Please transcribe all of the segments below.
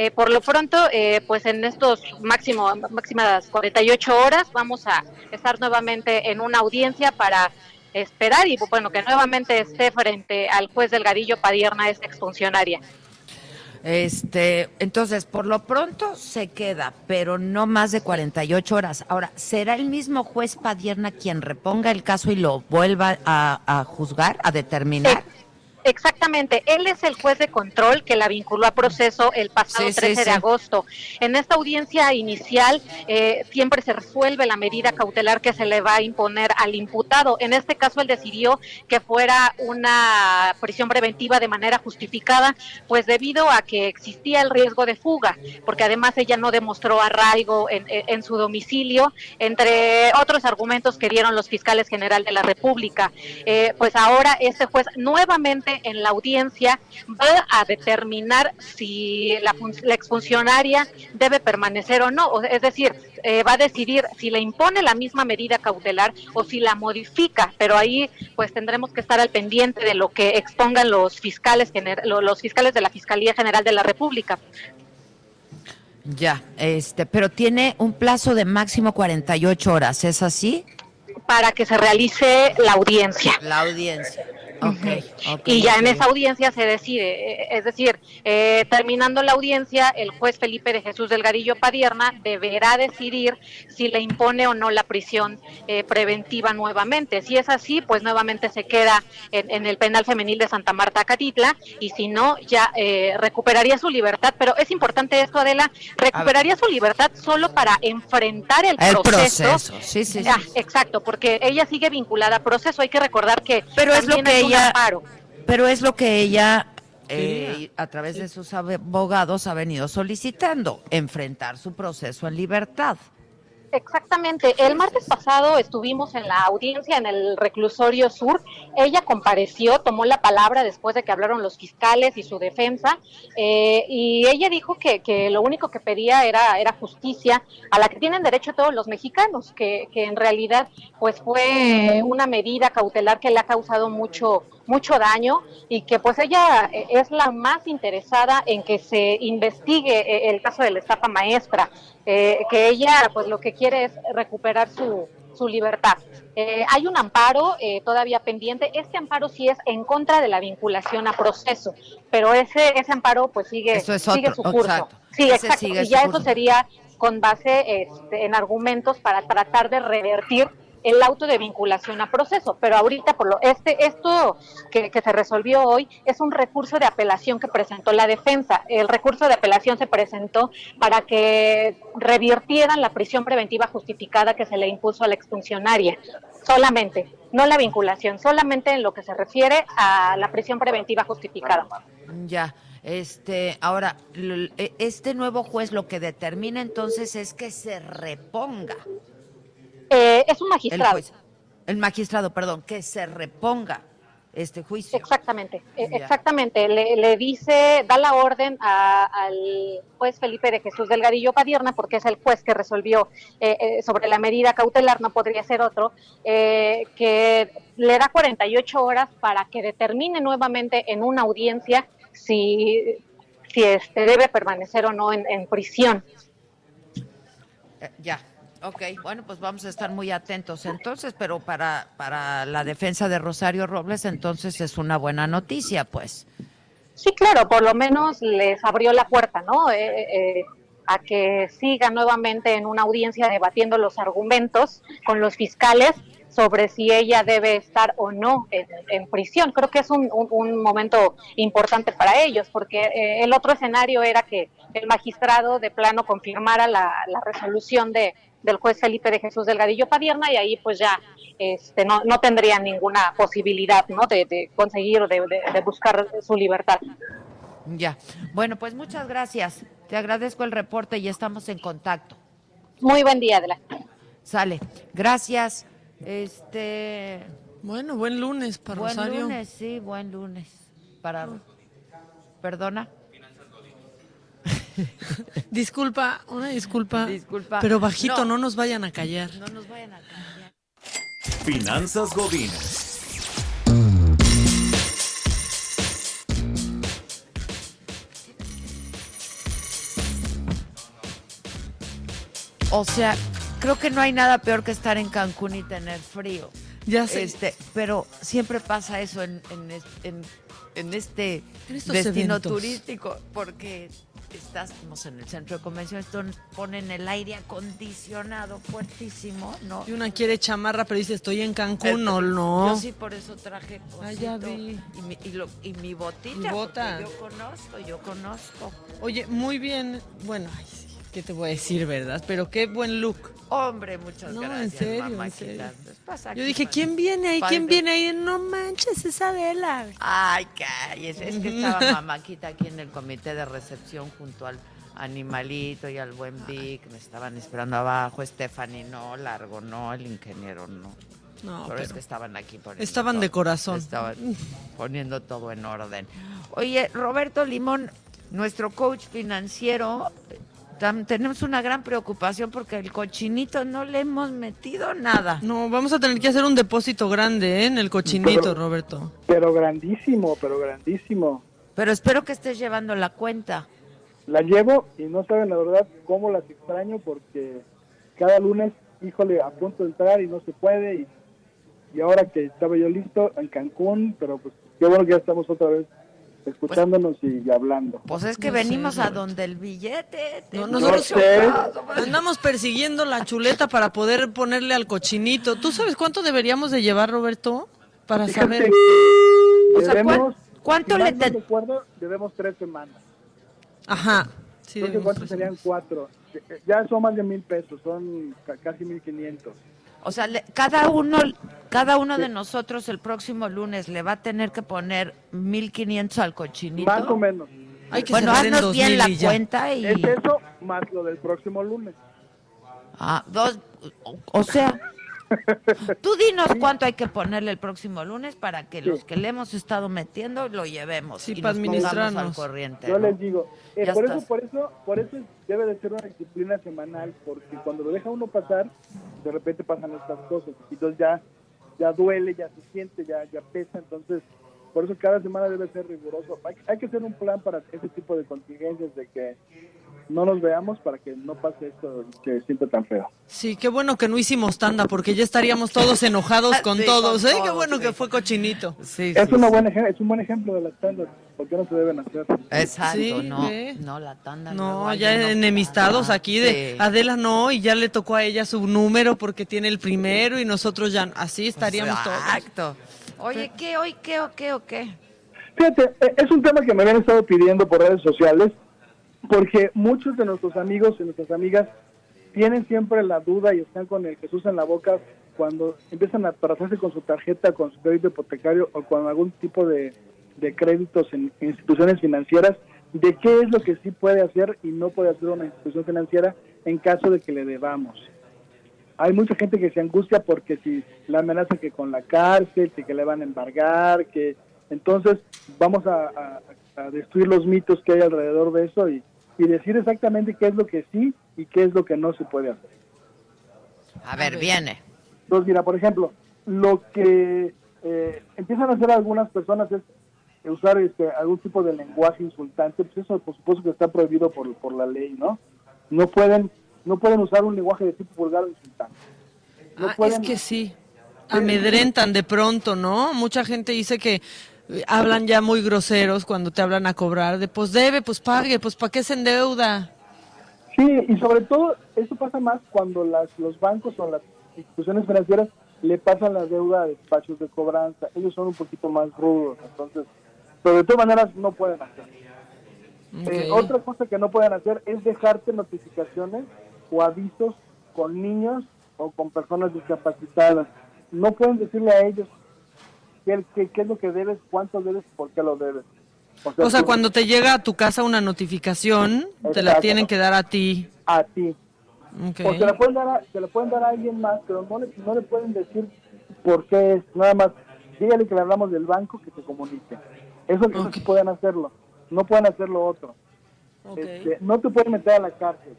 Eh, por lo pronto, eh, pues en estos máximo, máximas 48 horas vamos a estar nuevamente en una audiencia para esperar y bueno que nuevamente esté frente al juez Delgadillo Padierna, esta exfuncionaria. Este, entonces, por lo pronto se queda, pero no más de 48 horas. Ahora, ¿será el mismo juez Padierna quien reponga el caso y lo vuelva a, a juzgar, a determinar? Eh, Exactamente, él es el juez de control que la vinculó a proceso el pasado 13 de agosto. En esta audiencia inicial eh, siempre se resuelve la medida cautelar que se le va a imponer al imputado. En este caso él decidió que fuera una prisión preventiva de manera justificada, pues debido a que existía el riesgo de fuga, porque además ella no demostró arraigo en, su domicilio, entre otros argumentos que dieron los fiscales general de la República. Eh, pues ahora este juez nuevamente en la audiencia va a determinar si la, la exfuncionaria debe permanecer o no, es decir, eh, va a decidir si le impone la misma medida cautelar o si la modifica, pero ahí pues tendremos que estar al pendiente de lo que expongan los fiscales los fiscales de la Fiscalía General de la República. Ya, este, pero tiene un plazo de máximo 48 horas, ¿es así? Para que se realice la audiencia. La audiencia y ya en esa audiencia se decide, eh, es decir, eh, terminando la audiencia, el juez Felipe de Jesús Delgadillo Padierna deberá decidir si le impone o no la prisión eh, preventiva nuevamente. Si es así, pues nuevamente se queda en, el penal femenil de Santa Marta Catitla y si no, ya recuperaría su libertad. Pero es importante esto, Adela, recuperaría su libertad solo para enfrentar el, proceso. Sí, sí, sí. exacto, porque ella sigue vinculada a proceso. Hay que recordar que... Pero es lo que pero es lo que ella eh, a través de sus abogados ha venido solicitando, enfrentar su proceso en libertad. Exactamente. El martes pasado estuvimos en la audiencia en el reclusorio sur. Ella compareció, tomó la palabra después de que hablaron los fiscales y su defensa, eh, y ella dijo que, que, lo único que pedía era, era justicia a la que tienen derecho todos los mexicanos, que, que en realidad pues fue una medida cautelar que le ha causado mucho mucho daño y que pues ella es la más interesada en que se investigue eh, el caso de la estafa maestra, eh, que ella pues lo que quiere es recuperar su, su libertad. hay un amparo todavía pendiente. Este amparo sí es en contra de la vinculación a proceso, pero ese ese amparo pues sigue, sigue su curso. Sí, exacto. y ya eso sería con base este, en argumentos para tratar de revertir el auto de vinculación a proceso, pero ahorita por lo este esto que, se resolvió hoy es un recurso de apelación que presentó la defensa. El recurso de apelación se presentó para que revirtieran la prisión preventiva justificada que se le impuso a la exfuncionaria, solamente, no la vinculación, solamente en lo que se refiere a la prisión preventiva justificada. Ya. Este, ahora, este nuevo juez lo que determina entonces es que se reponga eh, es un magistrado. El, magistrado, perdón, que se reponga este juicio. Exactamente, e, exactamente. Le, dice, da la orden al juez Felipe de Jesús Delgadillo Padierna, porque es el juez que resolvió eh, eh, sobre la medida cautelar, no podría ser otro, que le da 48 horas para que determine nuevamente en una audiencia si, si este debe permanecer o no en, en prisión. ya, Ok, bueno, pues vamos a estar muy atentos entonces, pero para, para la defensa de Rosario Robles entonces es una buena noticia, pues. Sí, claro, por lo menos les abrió la puerta, ¿no? Eh, eh, a que siga nuevamente en una audiencia debatiendo los argumentos con los fiscales sobre si ella debe estar o no en, prisión. Creo que es un, momento importante para ellos, porque eh, el otro escenario era que el magistrado de plano confirmara la resolución de, del juez Felipe de Jesús Delgadillo Padierna y ahí pues ya este, no, no tendría ninguna posibilidad ¿no? de, conseguir o de, buscar su libertad. Ya. Bueno, pues muchas gracias. Te agradezco el reporte y estamos en contacto. Muy buen día, Adela. Sale. Gracias. Este. Bueno, buen lunes para buen Rosario. lunes, sí, buen lunes. Para. Perdona. Disculpa, una disculpa. Disculpa. Pero bajito, No. no, nos vayan a callar. No nos vayan a cambiar. Finanzas Godines. O sea, creo que no hay nada peor que estar en Cancún y tener frío. Ya sé. Este, pero siempre pasa eso en, en, es- en- en este destino eventos. turístico, porque estamos en el centro de convenciones, entonces ponen el aire acondicionado fuertísimo, ¿no? Y una quiere chamarra, pero dice, estoy en Cancún, no, Yo no. sí por eso traje Ah, ya vi. Y mi, y lo- y mi botita, bota. yo conozco, yo conozco. Oye, muy bien. Bueno, ay, sí, ¿qué te voy a decir, verdad? Pero qué buen look. Hombre, muchas No, en gracias, en serio. Pues pasa Yo aquí, dije. ¿quién viene ahí? ¿Quién viene ahí? No manches, esa Adela. Ay, cállese. Es que estaba mamáquita aquí en el comité de recepción junto al animalito y al buen Vic. Me estaban esperando abajo. Stephanie no, Largo no, el ingeniero no. No, pero, es que estaban aquí poniendo estaban todo- de corazón. Estaban poniendo todo en orden. Oye, Roberto Limón, nuestro coach financiero, tam- tenemos una gran preocupación porque el cochinito no le hemos metido nada. No, vamos a tener que hacer un depósito grande ¿eh? en el cochinito, Roberto. Pero grandísimo, pero grandísimo. Pero espero que estés llevando la cuenta. La llevo y no saben la verdad cómo las extraño porque cada lunes, híjole, a punto de entrar y no se puede. Y, y ahora que estaba yo listo en Cancún, pero pues qué bueno que ya estamos otra vez escuchándonos y hablando. Pues es que No sé, venimos a donde el billete. No, nosotros andamos persiguiendo la chuleta para poder ponerle al cochinito. ¿Tú sabes cuánto deberíamos de llevar, Roberto? Para Fíjate, saber. O sea, ¿cuán- debemos, cuánto si le no te- recuerdo, debemos tres semanas. Ajá. Sí, debemos cuántos serían cuatro. Ya son más de mil pesos, son ca- casi mil quinientos. O sea, le- cada uno, cada uno de nosotros el próximo lunes le va a tener que poner 1500 al cochinito. Más o menos. Hay que bueno, haznos bien 2000 la y cuenta y Es eso más lo del próximo lunes. ah, dos, o- o sea, tú dinos cuánto hay que ponerle el próximo lunes para que los que le hemos estado metiendo lo llevemos Sí, y para nos pongamos al administrarnos. corriente. Yo ¿no? les digo, eh, por estás. eso, por eso, por eso debe de ser una disciplina semanal, porque cuando lo deja uno pasar, de repente pasan estas cosas, y entonces ya, ya duele, ya se siente, ya, ya pesa, entonces, por eso cada semana debe ser riguroso. Hay, hay que hacer un plan para ese tipo de contingencias de que no nos veamos para que no pase esto que siente tan feo. Sí, qué bueno que no hicimos tanda, porque ya estaríamos todos enojados con Sí, todos, ¿eh? Qué bueno sí. que fue cochinito. Sí, Es, sí, una sí. buena, es un buen ejemplo de las tandas, porque no se deben hacer. Exacto, Sí, no, ve. no, la tanda. No, ya unos- enemistados aquí de sí. Adela no, y ya le tocó a ella su número porque tiene el primero y nosotros ya así estaríamos todos. Exacto. Oye, ¿qué hoy, qué o qué o qué? Fíjate, eh, es un tema que me habían estado pidiendo por redes sociales, porque muchos de nuestros amigos y nuestras amigas tienen siempre la duda y están con el Jesús en la boca cuando empiezan a trazarse con su tarjeta, con su crédito hipotecario o con algún tipo de, de créditos en instituciones financieras, de qué es lo que sí puede hacer y no puede hacer una institución financiera en caso de que le debamos hay mucha gente que se angustia porque si la amenaza que con la cárcel, que, le van a embargar, que entonces vamos a- a destruir los mitos que hay alrededor de eso y, y decir exactamente qué es lo que sí y qué es lo que no se puede hacer. A ver, viene. Entonces, mira, por ejemplo, lo que eh, empiezan a hacer algunas personas es usar este, algún tipo de lenguaje insultante, pues eso por supuesto que está prohibido por, por la ley, ¿no? No pueden, no pueden usar un lenguaje de tipo vulgar o insultante. No Ah, pueden- es que sí, amedrentan de pronto, ¿no? Mucha gente dice que hablan ya muy groseros cuando te hablan a cobrar, de pues debe, pues pague, pues para qué se endeuda. Sí, y sobre todo eso pasa más cuando las, los bancos o las instituciones financieras le pasan la deuda a despachos de cobranza. Ellos son un poquito más rudos, entonces, pero de todas maneras no pueden hacer. Eh, otra cosa que no pueden hacer es dejarte notificaciones o avisos con niños o con personas discapacitadas. No pueden decirle a ellos qué, qué- qué es lo que debes, cuánto debes y por qué lo debes. O sea, tú- cuando te llega a tu casa una notificación, te la tienen que dar a ti. a ti. Ok. O se la pueden dar a, se la pueden dar a alguien más, pero no le, no le pueden decir por qué es. Nada más, dígale que le hablamos del banco que se comunique. Eso, eso Ok. sí pueden hacerlo. No pueden hacer lo otro. Ok. Este, no te pueden meter a la cárcel.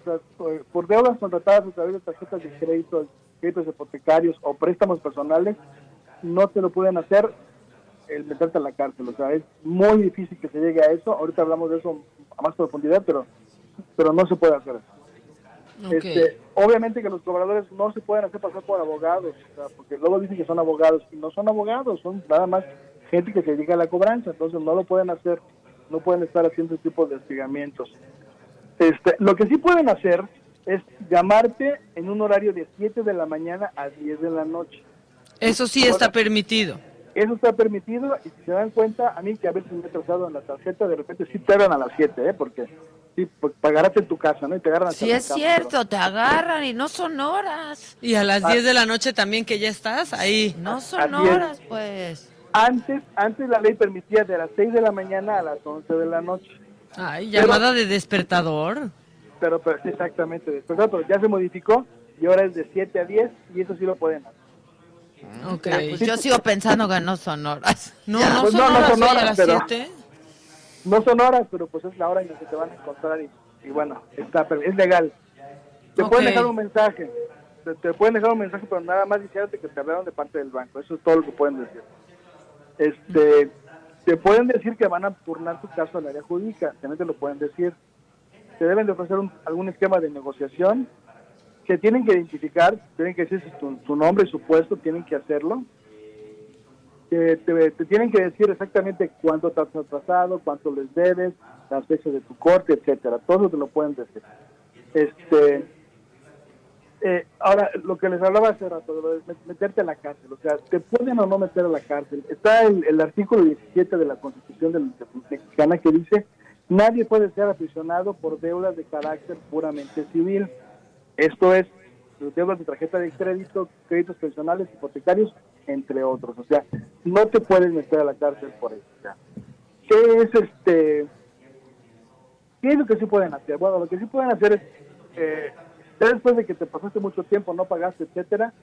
O sea, por, por deudas contratadas a través de tarjetas de crédito, créditos hipotecarios o préstamos personales, no te lo pueden hacer el meterte a la cárcel. O sea, es muy difícil que se llegue a eso. Ahorita hablamos de eso a más profundidad, pero, pero no se puede hacer eso. Ok. Este, obviamente que los cobradores no se pueden hacer pasar por abogados, o sea, porque luego dicen que son abogados y no son abogados, son nada más gente que se dedica a la cobranza, entonces no lo pueden hacer, no pueden estar haciendo ese tipo de hostigamientos. Este, lo que sí pueden hacer es llamarte en un horario de 7 de la mañana a 10 de la noche. Eso sí está permitido. Eso está permitido y si se dan cuenta, a mí que a veces me he trazado en la tarjeta, de repente sí te agarran a las 7, ¿eh? porque sí, pues, pagarate en tu casa, ¿no? Y te agarran Sí es cierto, te agarran y no son horas. Y a Ah. las 10 de la noche también que ya estás ahí. No son horas, pues. Antes, antes la ley permitía de las 6 de la mañana a las 11 de la noche. Ay, llamada de despertador. Pero, pero exactamente, pero ya se modificó y ahora es de 7 a 10 y eso sí lo pueden hacer. Ok. Pues yo sigo pensando que no son horas. No, Ya. no Pues son no, no horas son hoy a horas, las pero- 7. No son horas, pero pues es la hora en la que te van a encontrar y, y bueno, está, es legal. Te pueden dejar un mensaje, te, te pueden dejar un mensaje, pero nada más diciéndote que te hablaron de parte del banco. Eso es todo lo que pueden decir. Este, te pueden decir que van a turnar tu caso al área jurídica, también te lo pueden decir. Te deben de ofrecer un- algún esquema de negociación que tienen que identificar, tienen que decir su, su nombre su puesto, tienen que hacerlo. Te, te tienen que decir exactamente cuánto te has atrasado, cuánto les debes, las fechas de tu corte, etcétera. Todo te lo pueden decir. Este, eh, ahora, lo que les hablaba hace rato, de de met- meterte a la cárcel, o sea, te pueden o no meter a la cárcel. Está el, artículo 17 de la Constitución del- de- mexicana que dice, nadie puede ser aprisionado por deudas de carácter puramente civil. Esto es, deudas de tarjeta de crédito, créditos personales, hipotecarios, entre otros. O sea, no te puedes meter a la cárcel por eso. ¿Qué es este? ¿Qué es lo que sí pueden hacer? Bueno, lo que sí pueden hacer es, eh, después de que te pasaste mucho tiempo, no pagaste, etcétera,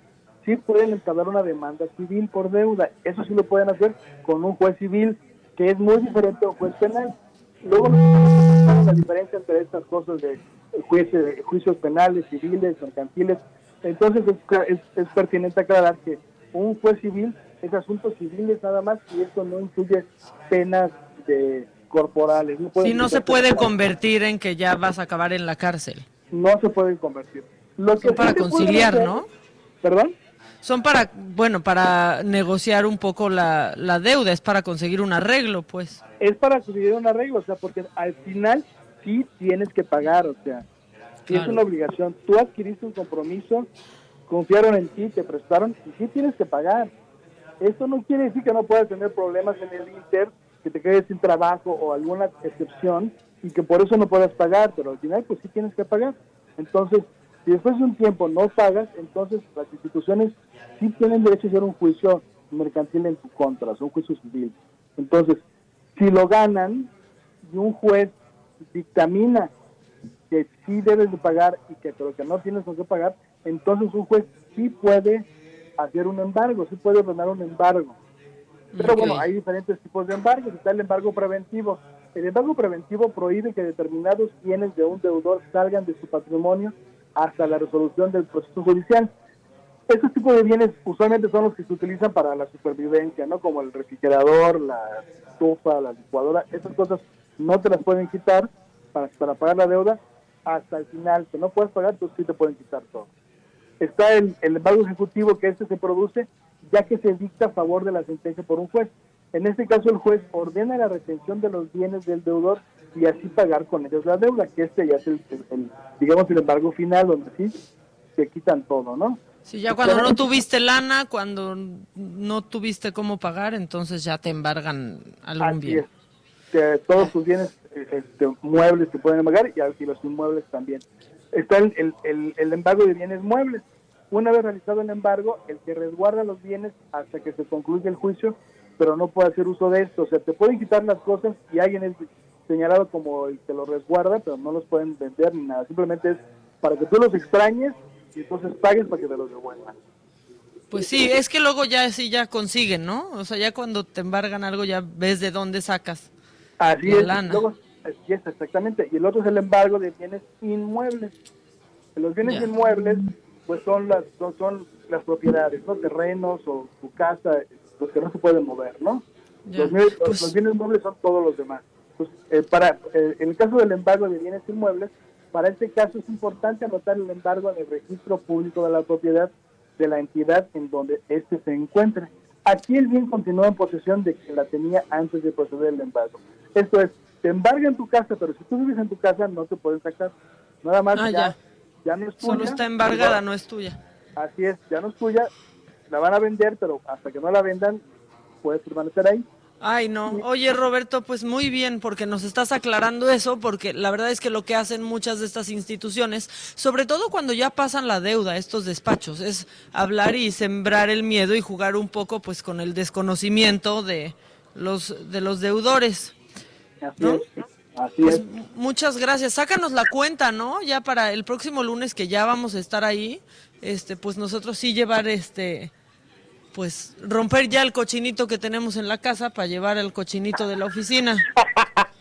sí pueden entablar una demanda civil por deuda. Eso sí lo pueden hacer con un juez civil, que es muy diferente a un juez penal. Luego, la diferencia entre estas cosas de jueces, juicios penales, civiles, mercantiles. Entonces, es, es, es pertinente aclarar que un juez civil es asuntos civiles nada más y esto no incluye penas de corporales. No Sí, no se puede convertir en que ya vas a acabar en la cárcel. no se pueden convertir. Lo Son sí para pueden conciliar, hacer- ¿no? ¿Perdón? Son para, bueno, para negociar un poco la, la deuda, es para conseguir un arreglo, pues. Es para conseguir un arreglo, o sea, porque al final sí tienes que pagar, o sea, sí es una obligación. Tú adquiriste un compromiso, confiaron en ti, te prestaron y sí tienes que pagar. Esto no quiere decir que no puedas tener problemas en el Inter, que te quedes sin trabajo o alguna excepción y que por eso no puedas pagar, pero al final pues sí tienes que pagar. Entonces, si después de un tiempo no pagas, entonces las instituciones sí tienen derecho a hacer un juicio mercantil en tu contra, un juicio civil. Entonces, si lo ganan y un juez dictamina que sí debes de pagar y que pero que no tienes con qué pagar, entonces un juez sí puede hacer un embargo, sí puede ordenar un embargo. Pero bueno, hay diferentes tipos de embargos. Está el embargo preventivo. El embargo preventivo prohíbe que determinados bienes de un deudor salgan de su patrimonio hasta la resolución del proceso judicial. Estos tipos de bienes usualmente son los que se utilizan para la supervivencia, ¿no? Como el refrigerador, la estufa, la licuadora. Esas cosas no te las pueden quitar para, para pagar la deuda hasta el final. Que no puedes pagar, tú sí te pueden quitar todo. Está el, el embargo ejecutivo, que este se produce ya que se dicta a favor de la sentencia por un juez. En este caso, el juez ordena la retención de los bienes del deudor y así pagar con ellos la deuda, que este ya es el, el- el, digamos, el embargo final, donde sí se quitan todo, ¿no? Sí, ya cuando no tuviste lana, cuando no tuviste cómo pagar, entonces ya te embargan algún bien. es. Que todos tus bienes eh, este, muebles se pueden embargar y, y los inmuebles también. Está el, el, el- el embargo de bienes muebles. Una vez realizado el embargo, el que resguarda los bienes hasta que se concluya el juicio pero no puede hacer uso de esto. O sea, te pueden quitar las cosas y alguien es señalado como el que los resguarda, pero no los pueden vender ni nada. Simplemente es para que tú los extrañes y entonces pagues para que te los devuelvan. Pues sí, es que luego ya sí ya consiguen, ¿no? O sea, ya cuando te embargan algo ya ves de dónde sacas. Así La es, lana. luego- así es, exactamente. Y el otro es el embargo de bienes inmuebles. Los bienes inmuebles, pues son las son, son las propiedades, ¿no? Terrenos o tu casa, los que no se pueden mover, ¿no? Los, Pues- los bienes inmuebles son todos los demás. Pues, eh, para, eh, en el caso del embargo de bienes inmuebles, para este caso es importante anotar el embargo en el registro público de la propiedad de la entidad en donde éste se encuentre. Aquí el bien continúa en posesión de quien la tenía antes de proceder el embargo. Esto es, te embargan tu casa, pero si tú vives en tu casa no te pueden sacar. Nada más Ah, ya, ya. ya no es tuya. Solo está embargada, no es tuya. Así es, ya no es tuya, la van a vender, pero hasta que no la vendan, puedes permanecer ahí. Ay, no. Oye, Roberto, pues muy bien, porque nos estás aclarando eso, porque la verdad es que lo que hacen muchas de estas instituciones, sobre todo cuando ya pasan la deuda, estos despachos, es hablar y sembrar el miedo y jugar un poco, pues, con el desconocimiento de los de los deudores. Así ¿No? es. Así Pues es. muchas gracias. Sácanos la cuenta, ¿no? Ya para el próximo lunes que ya vamos a estar ahí, este, pues nosotros sí llevar este, pues romper ya el cochinito que tenemos en la casa para llevar el cochinito de la oficina.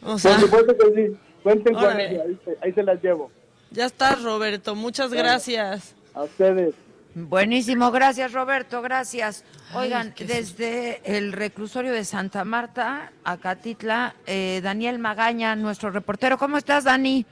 O sea, Por supuesto que sí. Cuenten con ella, ahí, se- ahí se las llevo. ya estás, Roberto. Muchas gracias. A ustedes. Buenísimo, gracias Roberto, gracias. Oigan, desde el reclusorio de Santa Marta, Acatitla, eh, Daniel Magaña, nuestro reportero. ¿Cómo estás, Dani?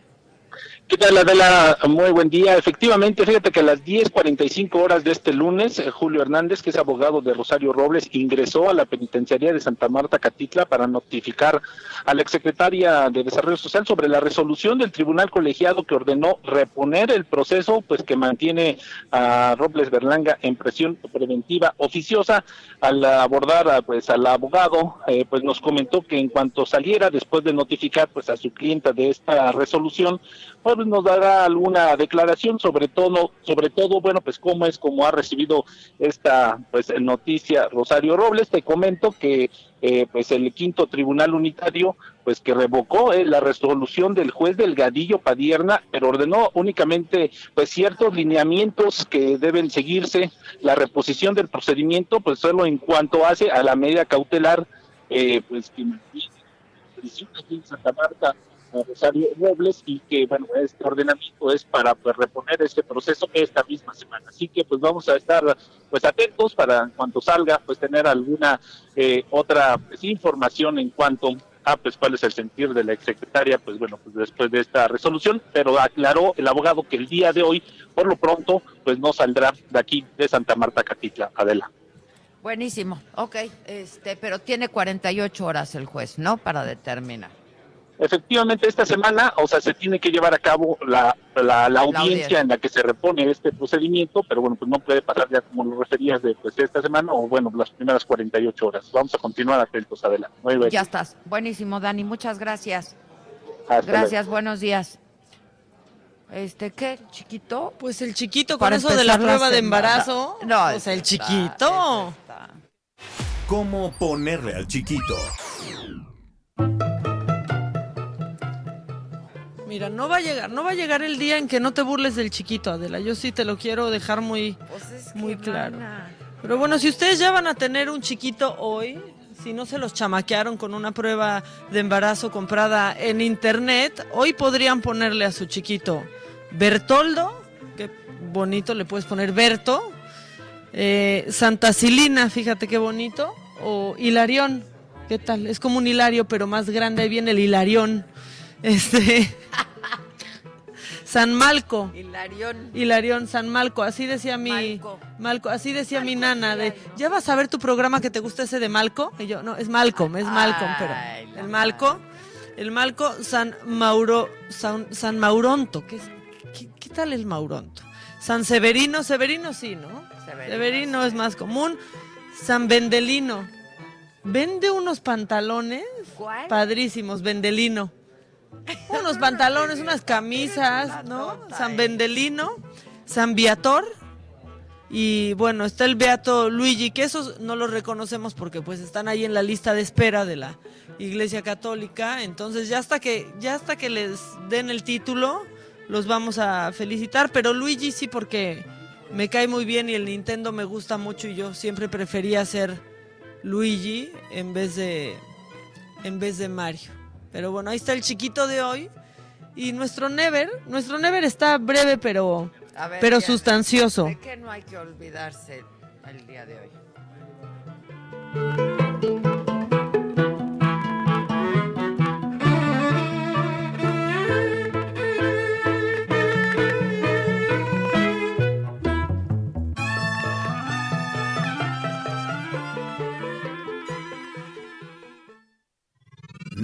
¿Qué tal, Adela? Muy buen día. Efectivamente, fíjate que a las 10.45 horas de este lunes, eh, Julio Hernández, que es abogado de Rosario Robles, ingresó a la penitenciaría de Santa Marta, Catitla, para notificar a la exsecretaria de Desarrollo Social sobre la resolución del tribunal colegiado que ordenó reponer el proceso, pues que mantiene a Robles Berlanga en presión preventiva oficiosa. Al abordar a, pues al abogado, eh, pues nos comentó que en cuanto saliera, después de notificar pues a su clienta de esta resolución, pues nos dará alguna declaración sobre todo, sobre todo, bueno, pues cómo es como ha recibido esta pues noticia Rosario Robles. Te comento que eh, pues el quinto tribunal unitario pues que revocó eh, la resolución del juez Delgadillo Padierna, pero ordenó únicamente pues ciertos lineamientos que deben seguirse, la reposición del procedimiento, pues solo en cuanto hace a la medida cautelar, eh, pues que en Santa Marta a Rosario y que bueno este ordenamiento es para pues, reponer este proceso esta misma semana. Así que pues vamos a estar pues atentos para en cuanto salga pues tener alguna eh, otra pues, información en cuanto a pues cuál es el sentir de la exsecretaria pues bueno pues después de esta resolución. Pero aclaró el abogado que el día de hoy por lo pronto pues no saldrá de aquí de Santa Marta Catitla. Adela. Buenísimo, ok, este, pero tiene 48 horas el juez, ¿no? Para determinar. Efectivamente, esta semana, o sea, se tiene que llevar a cabo la, la, la audiencia audiencia. en la que se repone este procedimiento, pero bueno, pues no puede pasar ya como lo referías de pues, esta semana o bueno, las primeras 48 horas. Vamos a continuar atentos, adelante. Muy bien. Ya estás. Buenísimo, Dani, muchas gracias. Hasta luego. Gracias, buenos días. Este, ¿qué? ¿Chiquito? Pues el chiquito con Para eso de la prueba de embarazo. No, sea, el está- chiquito. está. ¿Cómo ponerle al chiquito? Mira, no va a llegar, no va a llegar el día en que no te burles del chiquito, Adela. Yo sí te lo quiero dejar muy, Pues es que muy claro. a- Pero bueno, si ustedes ya van a tener un chiquito hoy, si no se los chamaquearon con una prueba de embarazo comprada en internet, hoy podrían ponerle a su chiquito Bertoldo, que bonito le puedes poner Berto, eh, Santa Silina, fíjate qué bonito, o Hilarión, ¿qué tal? Es como un hilario, pero más grande, ahí viene el Hilarión. Este. San Malco. Hilarión. Hilarión, San Malco, así decía mi Malco. Malco, así decía mi nana de, ¿ya vas a ver tu programa que te gusta ese de Malco? Y yo, no, es Malcolm, es Malcolm, pero Ay, el Malco, el Malco San Mauro San, San Mauronto, ¿qué, es- qué, qué tal el Mauronto? San Severino, Severino sí, ¿no? Severino, Severino es más común. San Vendelino. Vende unos pantalones ¿Cuál? padrísimos, Vendelino. Unos pantalones, unas camisas, ¿no? San Vendelino, San Viator Y bueno, está el Beato Luigi, que esos no los reconocemos porque pues están ahí en la lista de espera de la Iglesia Católica. Entonces ya hasta que, ya hasta que les den el título, los vamos a felicitar. Pero Luigi sí porque me cae muy bien y el Nintendo me gusta mucho y yo siempre prefería ser Luigi en vez de, en vez de Mario. Pero bueno, ahí está el chiquito de hoy. Y nuestro Never, nuestro Never está breve pero, ver, pero sustancioso. ¿De qué no hay que olvidarse el día de hoy?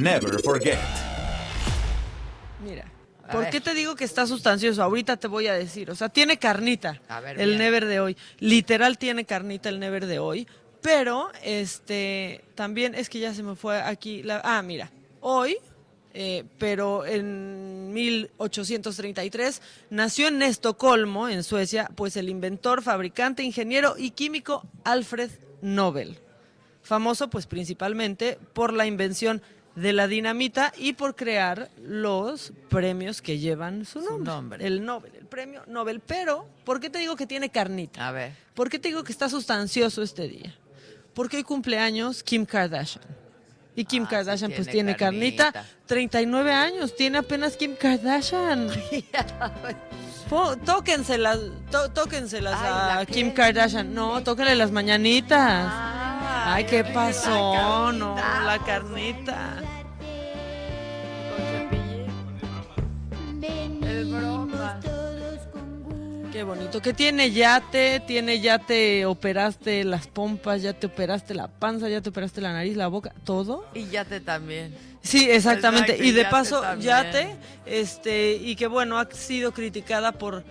Never forget. Mira, A ¿por ver. qué te digo que está sustancioso? Ahorita te voy a decir. O sea, tiene carnita A ver, el bien. Never de hoy. Literal tiene carnita el Never de hoy. Pero, este, también es que ya se me fue aquí. La, ah, mira, hoy, eh, pero en 1833, nació en Estocolmo, en Suecia, pues el inventor, fabricante, ingeniero y químico Alfred Nobel famoso pues principalmente por la invención de la dinamita y por crear los premios que llevan su nombre. nombre. El Nobel, el premio Nobel. Pero, ¿por qué te digo que tiene carnita? A ver. ¿Por qué te digo que está sustancioso este día? Porque hoy cumpleaños Kim Kardashian. Y Kim Ah, sí Kardashian pues tiene tiene carnita. carnita. 39 años, tiene apenas Kim Kardashian. Tóquenselas, tó- tóquenselas Ay, a ¿la Kim? Kardashian. No, tóquenle las mañanitas. Ah, Ay, qué la pasó, no, carnita. la carnita. El broma. Qué bonito. Que tiene yate, tiene ya te operaste las pompas, ya te operaste la panza, ya te operaste la nariz, la boca, todo. Y yate también. Sí, exactamente. Exacto, y de yate paso, también. Yate, este, y que bueno, ha sido criticada por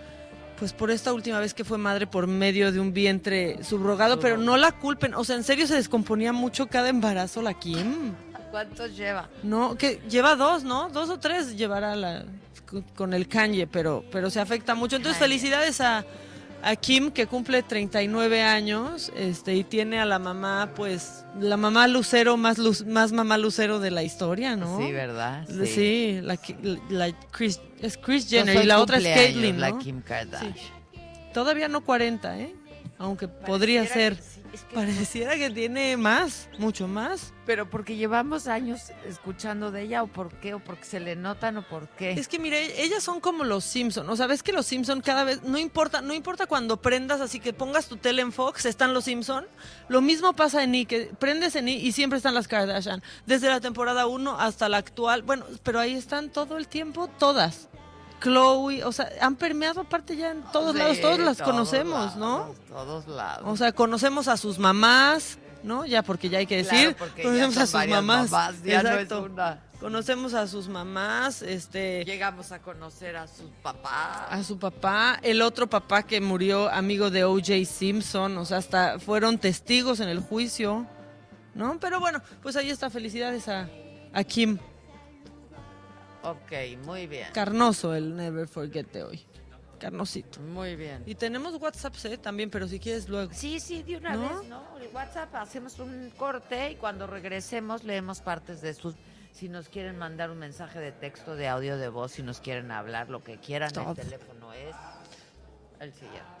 pues por esta última vez que fue madre por medio de un vientre subrogado, pero no la culpen, o sea, en serio se descomponía mucho cada embarazo la Kim. ¿Cuántos lleva? No, que lleva dos, ¿no? Dos o tres llevará la con- el Kanye, pero pero se afecta mucho. Entonces, felicidades a a Kim que cumple 39 años, este y tiene a la mamá pues la mamá lucero más luz- más mamá lucero de la historia, ¿no? Sí, ¿verdad? Sí, la, Chris, es Chris Yo Jenner y la otra es Caitlyn, ¿no? La Kim Kardashian. Todavía no 40, ¿eh? Aunque podría ser. Es que- Pareciera que tiene más, mucho más. Pero porque llevamos años escuchando de ella, o por qué, o porque se le notan, o por qué. Es que mire, ellas son como los Simpson, o sea, ves que los Simpson cada vez no importa, no importa cuando prendas así que pongas tu tele en Fox, están los Simpson. Lo mismo pasa en E, que prendes en E y siempre están las Kardashian, desde la temporada 1 hasta la actual. Bueno, pero ahí están todo el tiempo todas. Chloe, o sea, han permeado aparte ya en todos Sí, lados, todos las todos conocemos, ¿no? lados, Todos lados. O sea, conocemos a sus mamás, ¿no? Ya porque ya hay que decir, conocemos a sus mamás. mamás, ya no es Exacto. una. Conocemos a sus mamás, este Llegamos a conocer a sus papás. a su papá, el otro papá que murió amigo de O.J. Simpson, o sea, hasta fueron testigos en el juicio, ¿no? Pero bueno, pues ahí está, felicidades a, a Kim Ok, muy bien. Carnoso, el Never Forget de hoy. Carnosito. Muy bien. Y tenemos WhatsApp ¿eh? también, pero si quieres luego. Sí, sí, de una ¿No? vez, ¿no? El WhatsApp, hacemos un corte y cuando regresemos leemos partes de sus... Si nos quieren mandar un mensaje de texto, de audio, de voz, si nos quieren hablar, lo que quieran, Todo. el teléfono es el siguiente.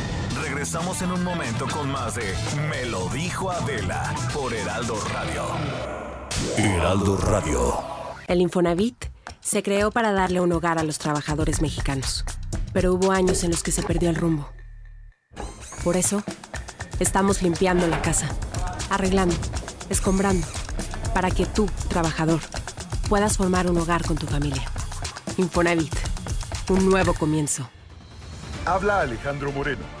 Regresamos en un momento con más de Me lo dijo Adela por Heraldo Radio. Heraldo Radio. El Infonavit se creó para darle un hogar a los trabajadores mexicanos, pero hubo años en los que se perdió el rumbo. Por eso, estamos limpiando la casa, arreglando, escombrando, para que tú, trabajador, puedas formar un hogar con tu familia. Infonavit, un nuevo comienzo. Habla Alejandro Moreno,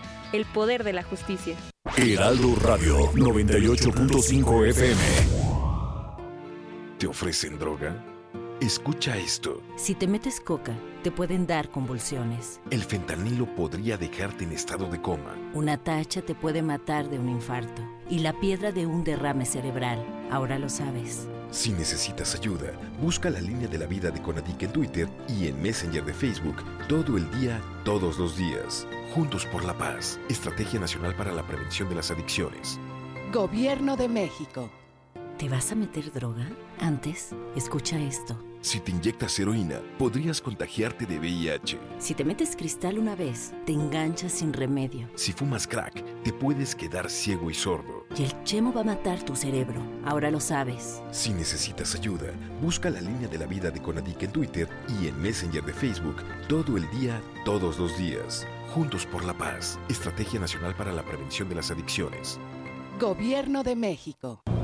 el poder de la justicia. Heraldo Radio 98.5 FM. ¿Te ofrecen droga? Escucha esto. Si te metes coca, te pueden dar convulsiones. El fentanilo podría dejarte en estado de coma. Una tacha te puede matar de un infarto. Y la piedra de un derrame cerebral. Ahora lo sabes. Si necesitas ayuda, busca la línea de la vida de Conadic en Twitter y en Messenger de Facebook todo el día, todos los días. Juntos por la paz. Estrategia Nacional para la Prevención de las Adicciones. Gobierno de México. ¿Te vas a meter droga? Antes, escucha esto. Si te inyectas heroína, podrías contagiarte de VIH. Si te metes cristal una vez, te enganchas sin remedio. Si fumas crack, te puedes quedar ciego y sordo. Y el chemo va a matar tu cerebro. Ahora lo sabes. Si necesitas ayuda, busca la línea de la vida de Conadic en Twitter y en Messenger de Facebook todo el día, todos los días. Juntos por la paz. Estrategia Nacional para la Prevención de las Adicciones. Gobierno de México.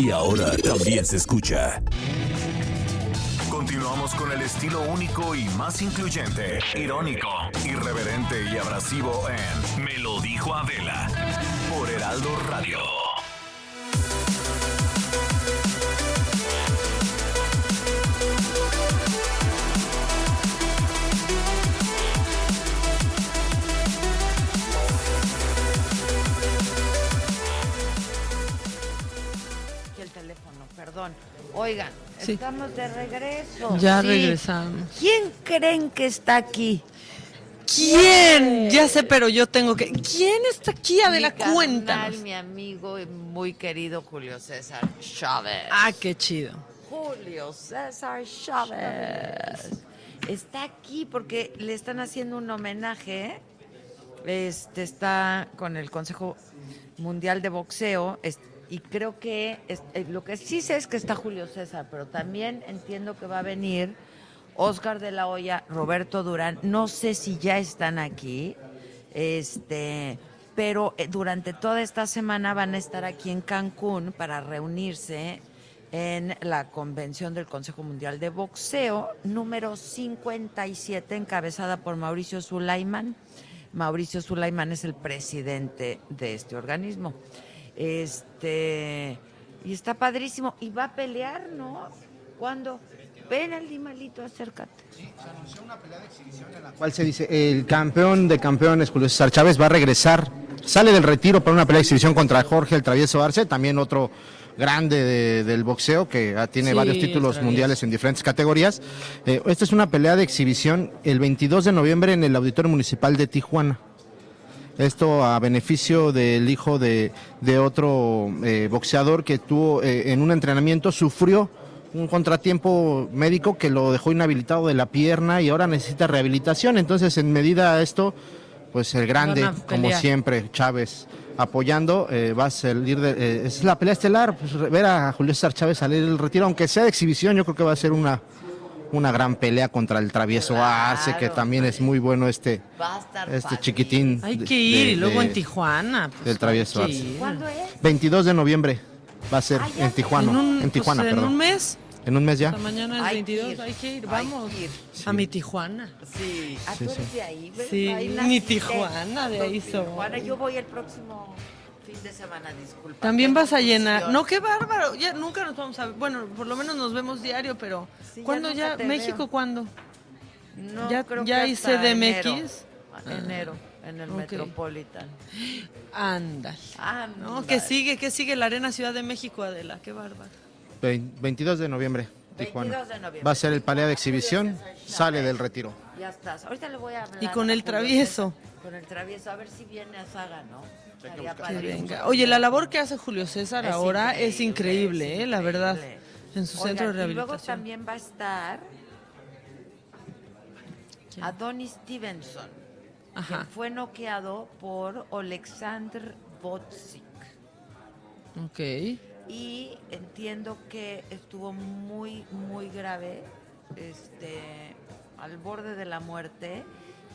y ahora también se escucha. Continuamos con el estilo único y más incluyente, irónico, irreverente y abrasivo en Me lo dijo Adela por Heraldo Radio. Perdón. Oigan, Sí. estamos de regreso. Ya Sí. regresamos. ¿Quién creen que está aquí? ¿Quién? Ya sé, pero yo tengo que. ¿Quién está aquí, Adela? Mi Cuéntanos. Mi amigo y muy querido Julio César Chávez. Ah, qué chido. Julio César Chávez. Está aquí porque le están haciendo un homenaje. Este está con el Consejo Mundial de Boxeo y creo que eh, lo que sí sé es que está Julio César, pero también entiendo que va a venir Oscar de la Hoya, Roberto Durán. No sé si ya están aquí. Este, pero eh, durante toda esta semana van a estar aquí en Cancún para reunirse en la convención del Consejo Mundial de Boxeo número 57 encabezada por Mauricio Zulaiman. Mauricio Zulaiman es el presidente de este organismo. Este y está padrísimo y va a pelear, ¿no? ¿Cuándo? Ven al Malito, acércate. cual se dice el campeón de campeones Julio César Chávez va a regresar sale del retiro para una pelea de exhibición contra Jorge el Travieso Arce, también otro grande de- del boxeo que tiene Sí, varios títulos mundiales en diferentes categorías. Eh, esta es una pelea de exhibición el 22 de noviembre en el Auditorio Municipal de Tijuana. Esto a beneficio del hijo de, de otro eh, boxeador que tuvo eh, en un entrenamiento, sufrió un contratiempo médico que lo dejó inhabilitado de la pierna y ahora necesita rehabilitación. Entonces, en medida a esto, pues el grande, como siempre, Chávez apoyando, eh, va a salir de... eh, es la pelea estelar, pues, ver a Julio César Chávez salir del retiro, aunque sea de exhibición, yo creo que va a ser una, una gran pelea contra el travieso Arce, que también es muy bueno este, Va a estar este chiquitín. Hay de- que ir de- y luego de- en Tijuana. pues, del travieso Arce. ¿Cuándo es? 22 de noviembre va a ser en Tijuana, En un- en Tijuana, pues, en perdón. un mes. En un mes ya. Sea, mañana es Hay que 22, ir. hay que ir, vamos. que ir. A mi Tijuana. Sí. Ah, Sí, tú eres sí. de ahí, ¿ves? Sí, Ahí mi. Tijuana, de ahí soy. Tijuana, yo voy el próximo fin de semana, disculpa. También vas a llenar. No, qué bárbaro. Ya nunca nos vamos a ver. Bueno, por lo menos nos vemos diario, pero Sí, ya ¿cuándo ya? ¿México veo. cuándo? No, ya creo ya que hice DMX. Enero, enero en el Ok. Metropolitan. Anda. Ándale. No, que sigue, que sigue la Arena Ciudad de México, Adela. Qué bárbaro. Vein- 22 de noviembre, Tijuana. 22 de noviembre. Va a ser el pelea de exhibición, sale del retiro. Ya estás. Ahorita le voy a hablar. Y con el travieso. Con el travieso, a ver si viene a Saga, ¿no? Que venga. Oye, la labor que hace Julio César Es ahora es increíble, es eh, la verdad. En su centro de Y luego rehabilitación. también va a estar Adonis Stevenson, Ajá. que fue noqueado por Alexander Botsik. Ok. Y entiendo que estuvo muy, muy grave, este, al borde de la muerte.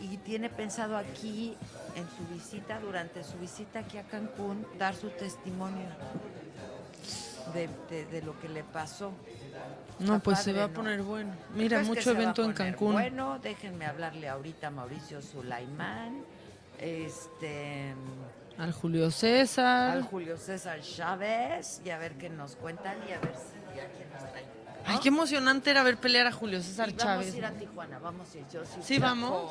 Y tiene pensado aquí, en su visita, durante su visita aquí a Cancún, dar su testimonio de, de- de lo que le pasó. No, Está pues se va a ¿no? poner bueno. Mira, mucho evento en Cancún. Bueno, déjenme hablarle ahorita a Mauricio Sulaimán, este, Al Julio César. al Julio César Chávez y a ver qué nos cuentan y a ver si ya quién nos trae. Ay, qué emocionante era ver pelear a Julio César Y vamos Chávez. a ir a Tijuana, vamos a ir. Yo sí, Sí, vamos.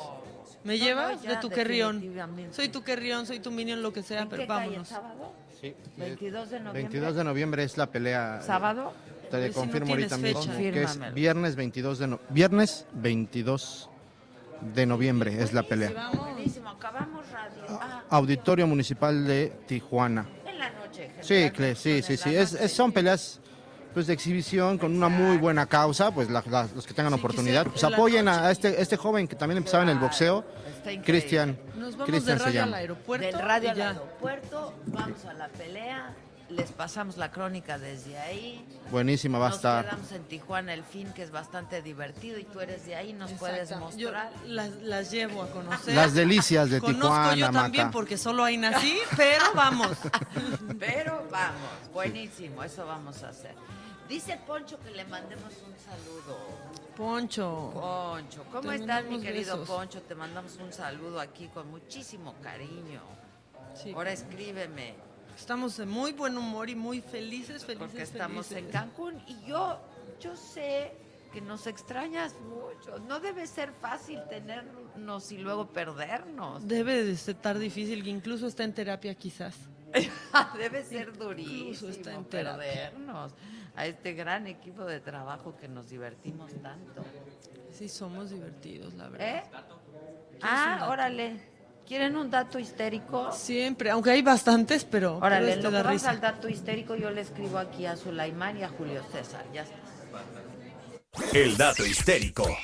¿Me No, llevas? no, ya, de tu querrión. Soy tu querrión, soy tu minion, lo que sea, ¿En pero qué calle, vámonos. sábado? Sí. 22 de noviembre. 22 de noviembre es la pelea. eh, ¿Sábado? Te le Pues si no confirmo ahorita fecha. mismo que es viernes 22 de no- viernes 22 de noviembre es la pelea. Buenísimo, acabamos radio. Ah, Auditorio Municipal de Tijuana. en la noche. Sí, sí, sí, sí. Es, es- son peleas pues de exhibición con una muy buena causa, pues la- la- los que tengan Sí, oportunidad, pues apoyen a este este joven que también empezaba en el boxeo. Cristian. Nos vamos Cristian de se radio al llama. aeropuerto. Del radio al aeropuerto, vamos a la pelea, les pasamos la crónica desde ahí. Buenísima va a nos estar. quedamos en Tijuana el fin, que es bastante divertido, y tú eres de ahí, nos puedes Exacto. Yo mostrar. las, las llevo a conocer. Las delicias de Conozco Tijuana, yo también Maca. porque solo ahí nací, pero vamos. Pero vamos, buenísimo, eso vamos a hacer. Dice Poncho que le mandemos un saludo. Poncho. Poncho, ¿cómo estás, mi querido besos. Poncho? Te mandamos un saludo aquí con muchísimo cariño. Sí. Ahora escríbeme, Estamos de muy buen humor y muy felices, felices, porque estamos en. Cancún y yo, yo sé que nos extrañas mucho. No debe ser fácil tenernos y luego perdernos. Debe de estar difícil, que incluso está en terapia quizás. Debe ser durísimo está en perdernos a este gran equipo de trabajo que nos divertimos tanto. Sí, somos divertidos, la verdad. ¿Eh? Ah, órale. ¿Quieren un dato histérico? Siempre, aunque hay bastantes, pero, pero Órale, este en lo da que vamos risa. al dato histérico, yo le escribo aquí a Sulaimán y a Julio César. Ya está. El dato histérico.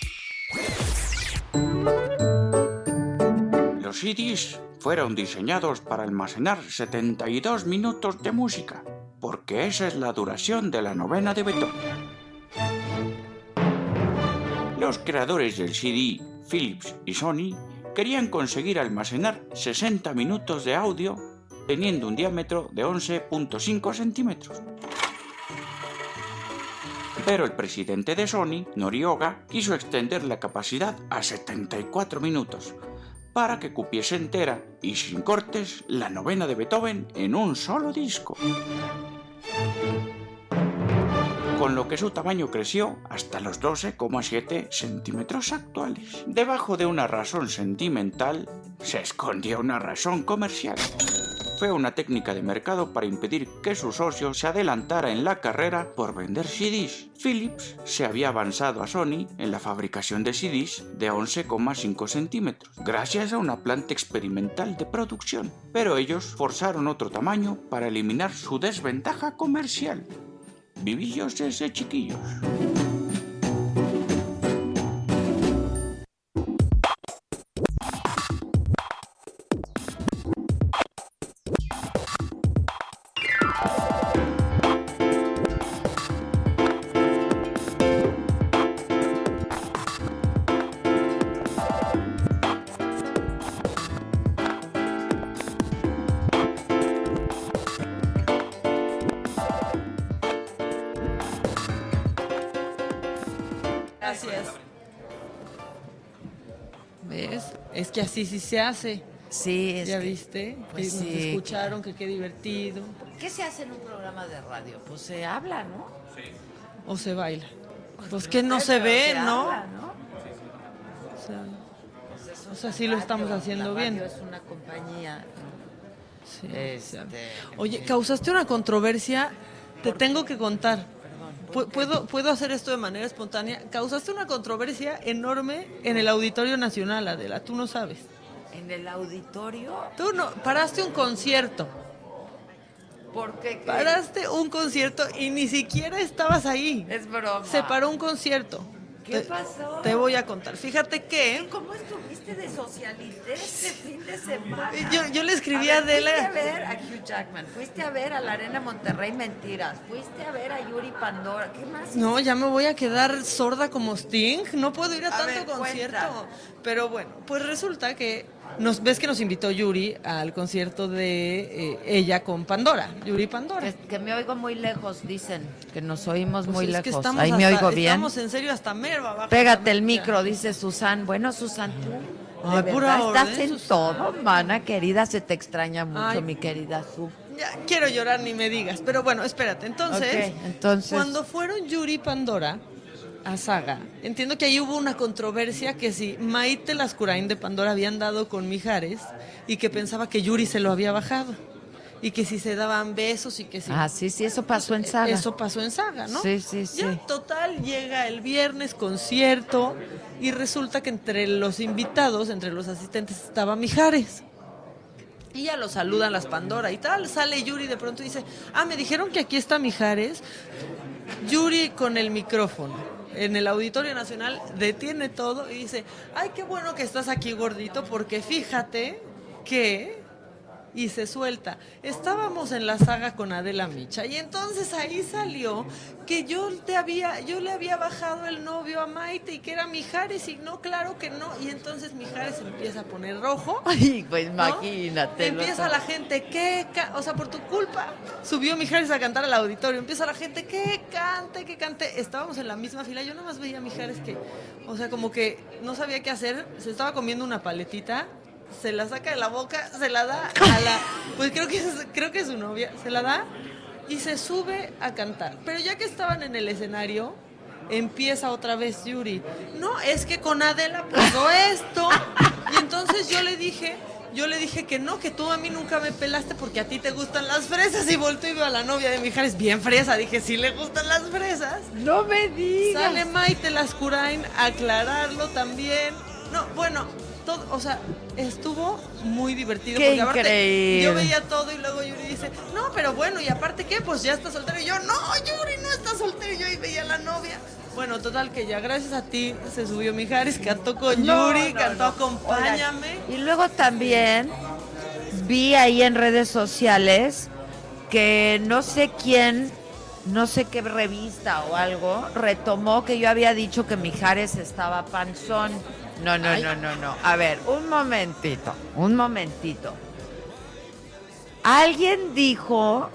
Los CDs fueron diseñados para almacenar 72 minutos de música, porque esa es la duración de la novena de Beethoven. Los creadores del CD, Philips y Sony, querían conseguir almacenar 60 minutos de audio teniendo un diámetro de 11.5 centímetros. Pero el presidente de Sony, Norioga, quiso extender la capacidad a 74 minutos para que cupiese entera y sin cortes la novena de Beethoven en un solo disco. Con lo que su tamaño creció hasta los 12,7 centímetros actuales. Debajo de una razón sentimental se escondía una razón comercial. Fue una técnica de mercado para impedir que su socio se adelantara en la carrera por vender CDs. Philips se había avanzado a Sony en la fabricación de CDs de 11,5 centímetros, gracias a una planta experimental de producción, pero ellos forzaron otro tamaño para eliminar su desventaja comercial. Vivillos ese chiquillos. Que así sí se hace. Sí, es ¿Ya que- viste? pues que nos sí. escucharon, que qué divertido. ¿Qué se hace en un programa de radio? Pues se habla, ¿no? O se baila. Pues que no se ve, ¿no? habla, ¿no? O sea, Pues es o sea, sí lo radio, estamos haciendo la bien. radio es una compañía. Sí, Este, Oye, causaste una controversia, te tengo que contar. Pu- ¿Puedo, ¿Puedo hacer esto de manera espontánea? Causaste una controversia enorme en el Auditorio Nacional, Adela, tú no sabes. en el auditorio. Tú no, paraste un concierto, ¿Por qué? ¿Qué? paraste un concierto y ni siquiera estabas ahí. Es broma. Se paró un concierto. ¿Qué Te- pasó? Te voy a contar. Fíjate que ¿Cómo de socialite este fin de semana? Yo- yo le escribí a a ver, Adela. Fuiste a ver a Hugh Jackman, fuiste a ver a la Arena Monterrey Mentiras, fuiste a ver a Yuri Pandora, ¿qué más? No, ya me voy a quedar sorda como Sting. No puedo ir a, A tanto ver, concierto. cuenta. Pero bueno, pues resulta que nos ves que nos invitó Yuri al concierto de eh, ella con Pandora, Yuri Pandora. Que, que me oigo muy lejos, dicen, que nos oímos Pues muy es que lejos. estamos Ahí me oigo bien. Estamos en serio hasta Merva abajo. Pégate el micro, dice Susan. Bueno, Susan, tú. Ay, pura estás orden, en todo, mana querida. Se te extraña mucho, Ay. mi querida Su. Ya quiero llorar, ni me digas. Pero bueno, espérate. Entonces, entonces- cuando fueron Yuri y Pandora a Saga, entiendo que ahí hubo una controversia que si Maite Lascurain de Pandora habían dado con Mijares y que pensaba que Yuri se lo había bajado. Y que si se daban besos y que si... Ah, sí, sí, eso pasó en Saga. Eso pasó en Saga, ¿no? Sí, sí, sí. Ya, total, llega el viernes, concierto, y resulta que entre los invitados, entre los asistentes, estaba Mijares. Y ya lo saludan las Pandora y tal. Sale Yuri de pronto y dice, ah, me dijeron que aquí está Mijares. Yuri con el micrófono en el Auditorio Nacional detiene todo y dice, ay, qué bueno que estás aquí gordito porque fíjate que... Y se suelta. Estábamos en la saga con Adela Micha y entonces ahí salió que yo te había, yo le había bajado el novio a Maite y que era Mijares y no, claro que no. Y entonces Mijares empieza a poner rojo. Ay, pues ¿no? imagínate. Empieza la gente, ca-?" O sea, por tu culpa subió Mijares a cantar al auditorio. Empieza la gente, ¿qué? Cante, que cante. Estábamos en la misma fila. Yo nomás veía a Mijares que, o sea, como que no sabía qué hacer. Se estaba comiendo una paletita. Se la saca de la boca, se la da a la. Pues creo que es, creo que es su novia. Se la da y se sube a cantar. Pero ya que estaban en el escenario, empieza otra vez Yuri. No, es que con Adela pasó esto. Y entonces yo le dije, yo le dije que no, que tú a mí nunca me pelaste porque a ti te gustan las fresas. Y volteo y veo a la novia de Mijares bien fresa. Dije, sí le gustan las fresas. No me digas. Sale Maite Lascurain a aclararlo también. No, bueno, todo, o sea, estuvo muy divertido. Qué porque increíble. Yo veía todo y luego Yuri dice, no, pero bueno, y aparte qué, pues ya está soltero. Y yo, no, Yuri no está soltero. Y yo ahí veía a la novia. Bueno, total que ya gracias a ti se subió Mijares, cantó con No, Yuri, no, cantó no. Acompáñame. Y luego también vi ahí en redes sociales que no sé quién, no sé qué revista o algo, retomó que yo había dicho que Mijares estaba panzón. No, no, Ay. no, no, no. A ver, un momentito, un momentito. Alguien dijo,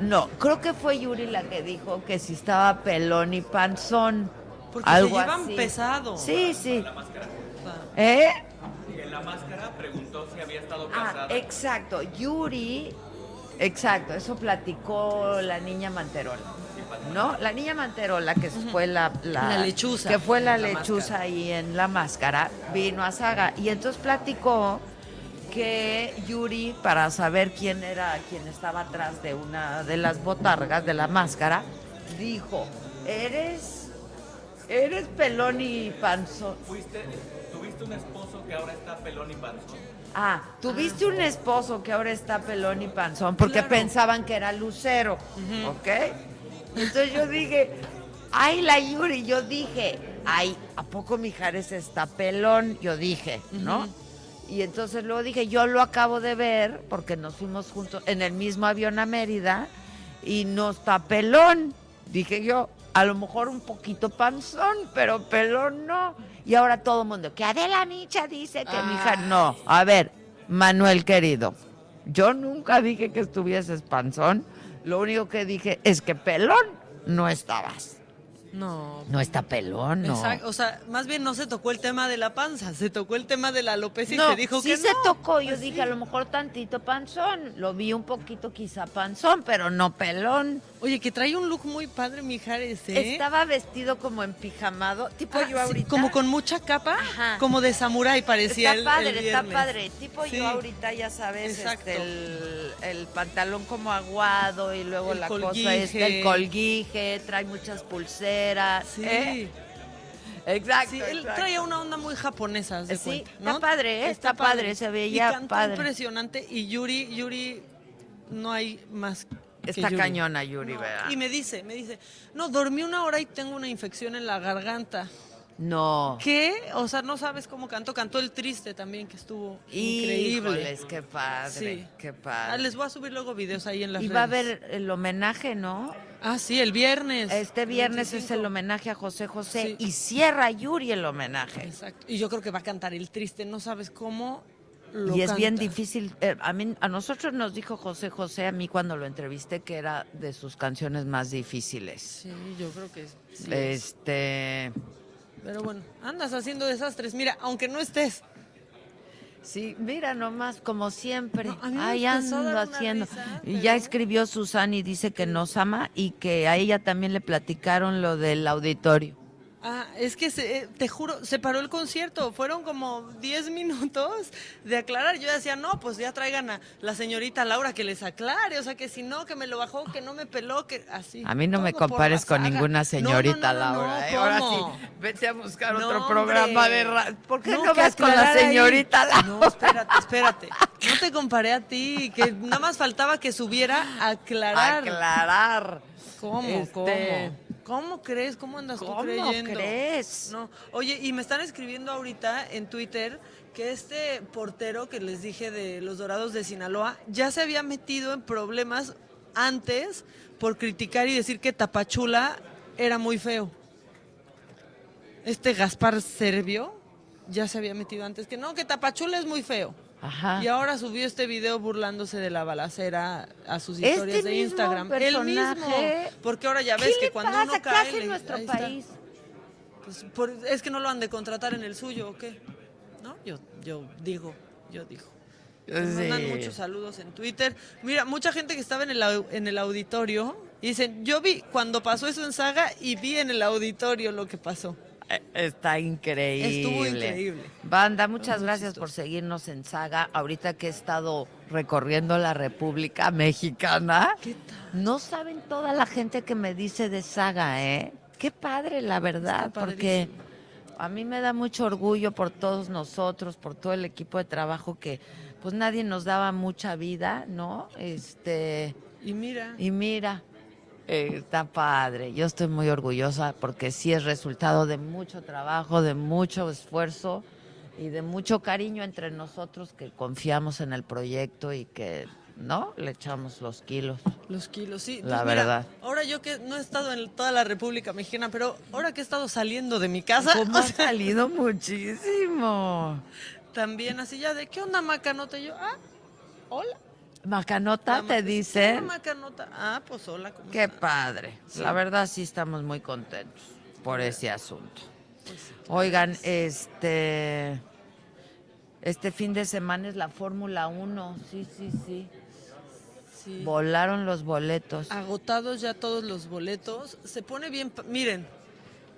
no, creo que fue Yuri la que dijo que si estaba pelón y panzón. Porque algo se llevan así. pesado. Sí, sí. ¿Eh? En la máscara preguntó si había estado Ah, exacto. Yuri, exacto, eso platicó la niña Manterola. ¿No? La niña Manterola, que fue la, La lechuza. Que fue la, La lechuza ahí en la máscara, vino a Saga. Y entonces platicó que Yuri, para saber quién era quien estaba atrás de una de las botargas, de la máscara, dijo, eres, eres pelón y panzón. Fuiste, tuviste un esposo que ahora está pelón y panzón. Ah, tuviste un esposo que ahora está pelón y panzón porque pensaban que era lucero, ¿ok? Entonces yo dije, ay, la Yuri, yo dije, ay, ¿a poco Mijares está pelón? Yo dije, ¿no? Y entonces luego dije, yo lo acabo de ver porque nos fuimos juntos en el mismo avión a Mérida y no está pelón. Dije yo, a lo mejor un poquito panzón, pero pelón no. Y ahora todo el mundo, que Adela Micha dice que mi hija. No, a ver, Manuel querido, yo nunca dije que estuvieses panzón. Lo único que dije es que pelón no estabas. No. No está pelón, no. Exacto, O sea, más bien no se tocó el tema de la panza, se tocó el tema de la alopecia y se dijo sí que se no. tocó. Yo Pues dije, sí. a lo mejor tantito panzón. Lo vi un poquito quizá panzón, pero no pelón. Oye, que trae un look muy padre, Mijares, ¿eh? Estaba vestido como en pijamado, tipo Ah, yo sí, ahorita. como con mucha capa, como de samurái parecía Está el- padre, el está padre. Tipo Sí. yo ahorita, ya sabes, este, el, el pantalón como aguado y luego El la cosa colguije. esta, el colguije, trae muchas pulseras. Sí. ¿eh? Exacto. Sí, él exacto. traía una onda muy japonesa, de Sí, cuenta, está ¿no? padre, ¿eh? Está padre, se veía y cantó padre. impresionante y Yuri, Yuri, no hay más Está Yuri. cañona Yuri, No, ¿verdad? Y me dice, me dice, no, dormí una hora y tengo una infección en la garganta. No. ¿Qué? O sea, no sabes cómo cantó. Cantó el triste también, que estuvo increíble. Híjoles, qué padre, Sí. qué Ah, padre. les voy a subir luego videos ahí en las Y redes. va a haber el homenaje, ¿no? Ah, sí, el viernes. Este viernes es 25. el homenaje a José José Sí. y cierra Yuri el homenaje. Exacto. Y yo creo que va a cantar el triste. No sabes cómo lo y es bien difícil. eh, a mí, a nosotros nos dijo José José a mí cuando lo entrevisté que era de sus canciones más difíciles. Sí, yo creo que sí. es. este, Pero bueno, andas haciendo desastres. Mira, aunque no estés. sí, mira nomás como siempre. me Ahí ando haciendo. risa, ya escribió Susana y dice que nos ama y que a ella también le platicaron lo del auditorio. Ah, es que se- eh, te juro, se paró el concierto. Fueron como 10 minutos de aclarar. Yo decía, no, pues ya traigan a la señorita Laura que les aclare. O sea, que si no, que me lo bajó, que no me peló, que así. A mí no me compares con ninguna señorita no, no, no, Laura. ¿eh? Ahora sí, vete a buscar otro programa hombre. de radio. ¿Por qué no, vas con la ahí. señorita Laura? No, espérate, espérate. No te comparé a ti, que nada más faltaba que subiera a aclarar. Aclarar. ¿Cómo? Este, ¿Cómo? ¿Cómo crees? ¿Cómo andas tú ¿Cómo creyendo? crees? No. Oye, y me están escribiendo ahorita en Twitter que este portero que les dije de los Dorados de Sinaloa ya se había metido en problemas antes por criticar y decir que Tapachula era muy feo. Este Gaspar Servio ya se había metido antes que no, que Tapachula es muy feo. Ajá. Y ahora subió este video burlándose de la balacera a sus Este historias de Instagram. El mismo. personaje. Porque ahora ya ¿Qué ves le que cuando pasa? uno ¿Qué cae. hace le- nuestro país? Pues por- es que no lo han de contratar en el suyo, ¿o qué? ¿No? Yo, yo digo, yo digo. Me mandan Sí. muchos saludos en Twitter. Mira, mucha gente que estaba en el, en el auditorio y dicen, yo vi cuando pasó eso en Saga y vi en el auditorio lo que pasó. Eh, Está increíble. Estuvo increíble. Banda, muchas gracias por seguirnos en Saga. Ahorita que he estado recorriendo la República Mexicana. No saben toda la gente que me dice de Saga, ¿eh? Qué padre, la verdad, porque a mí me da mucho orgullo por todos nosotros, por todo el equipo de trabajo que pues nadie nos daba mucha vida, ¿no? Este, Y mira. y mira, eh, está padre. Yo estoy muy orgullosa porque sí es resultado de mucho trabajo, de mucho esfuerzo y de mucho cariño entre nosotros que confiamos en el proyecto y que, ¿no? Le echamos los kilos. Los kilos, sí. La Pues mira, verdad. ahora yo que no he estado en toda la República Mexicana, pero ahora que he estado saliendo de mi casa. ¿Cómo ha salido muchísimo? También así ya de, ¿qué onda, Macanota? Y yo, ah, hola. Macanota La te ma- dice. Hola, Macanota. Ah, pues hola. ¿cómo Qué padre. Sí. La verdad sí estamos muy contentos por ese asunto. Oigan, este este fin de semana es la Fórmula 1. Sí, sí, sí. Sí. Volaron los boletos. Agotados ya todos los boletos. Se pone bien. Miren,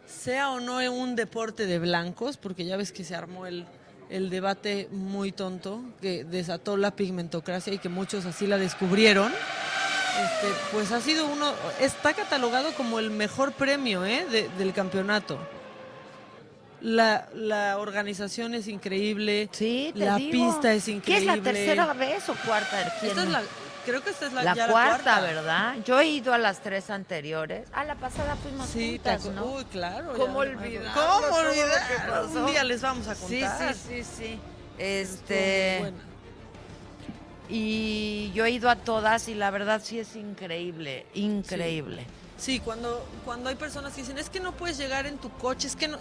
sea o no un deporte de blancos, porque ya ves que se armó el, el debate muy tonto que desató la pigmentocracia y que muchos así la descubrieron. Este, pues ha sido uno, está catalogado como el mejor premio ¿eh? de- del campeonato. La, la organización es increíble, te la digo. pista es ¿Qué increíble. es la tercera vez o cuarta? Esta es la, creo que esta es la, La ya cuarta, ¿verdad? Yo he ido a las tres anteriores. A la pasada fuimos Sí, juntas, ¿no? Uy, claro. ¿Cómo olvidar? ¿Cómo olvidar? Un día les vamos a Sí, contar. sí, sí, sí. Estuvo Este. muy buena. Y yo he ido a todas y la verdad sí es increíble, increíble. Sí, cuando, cuando hay personas que dicen, es que no puedes llegar en tu coche, es que no...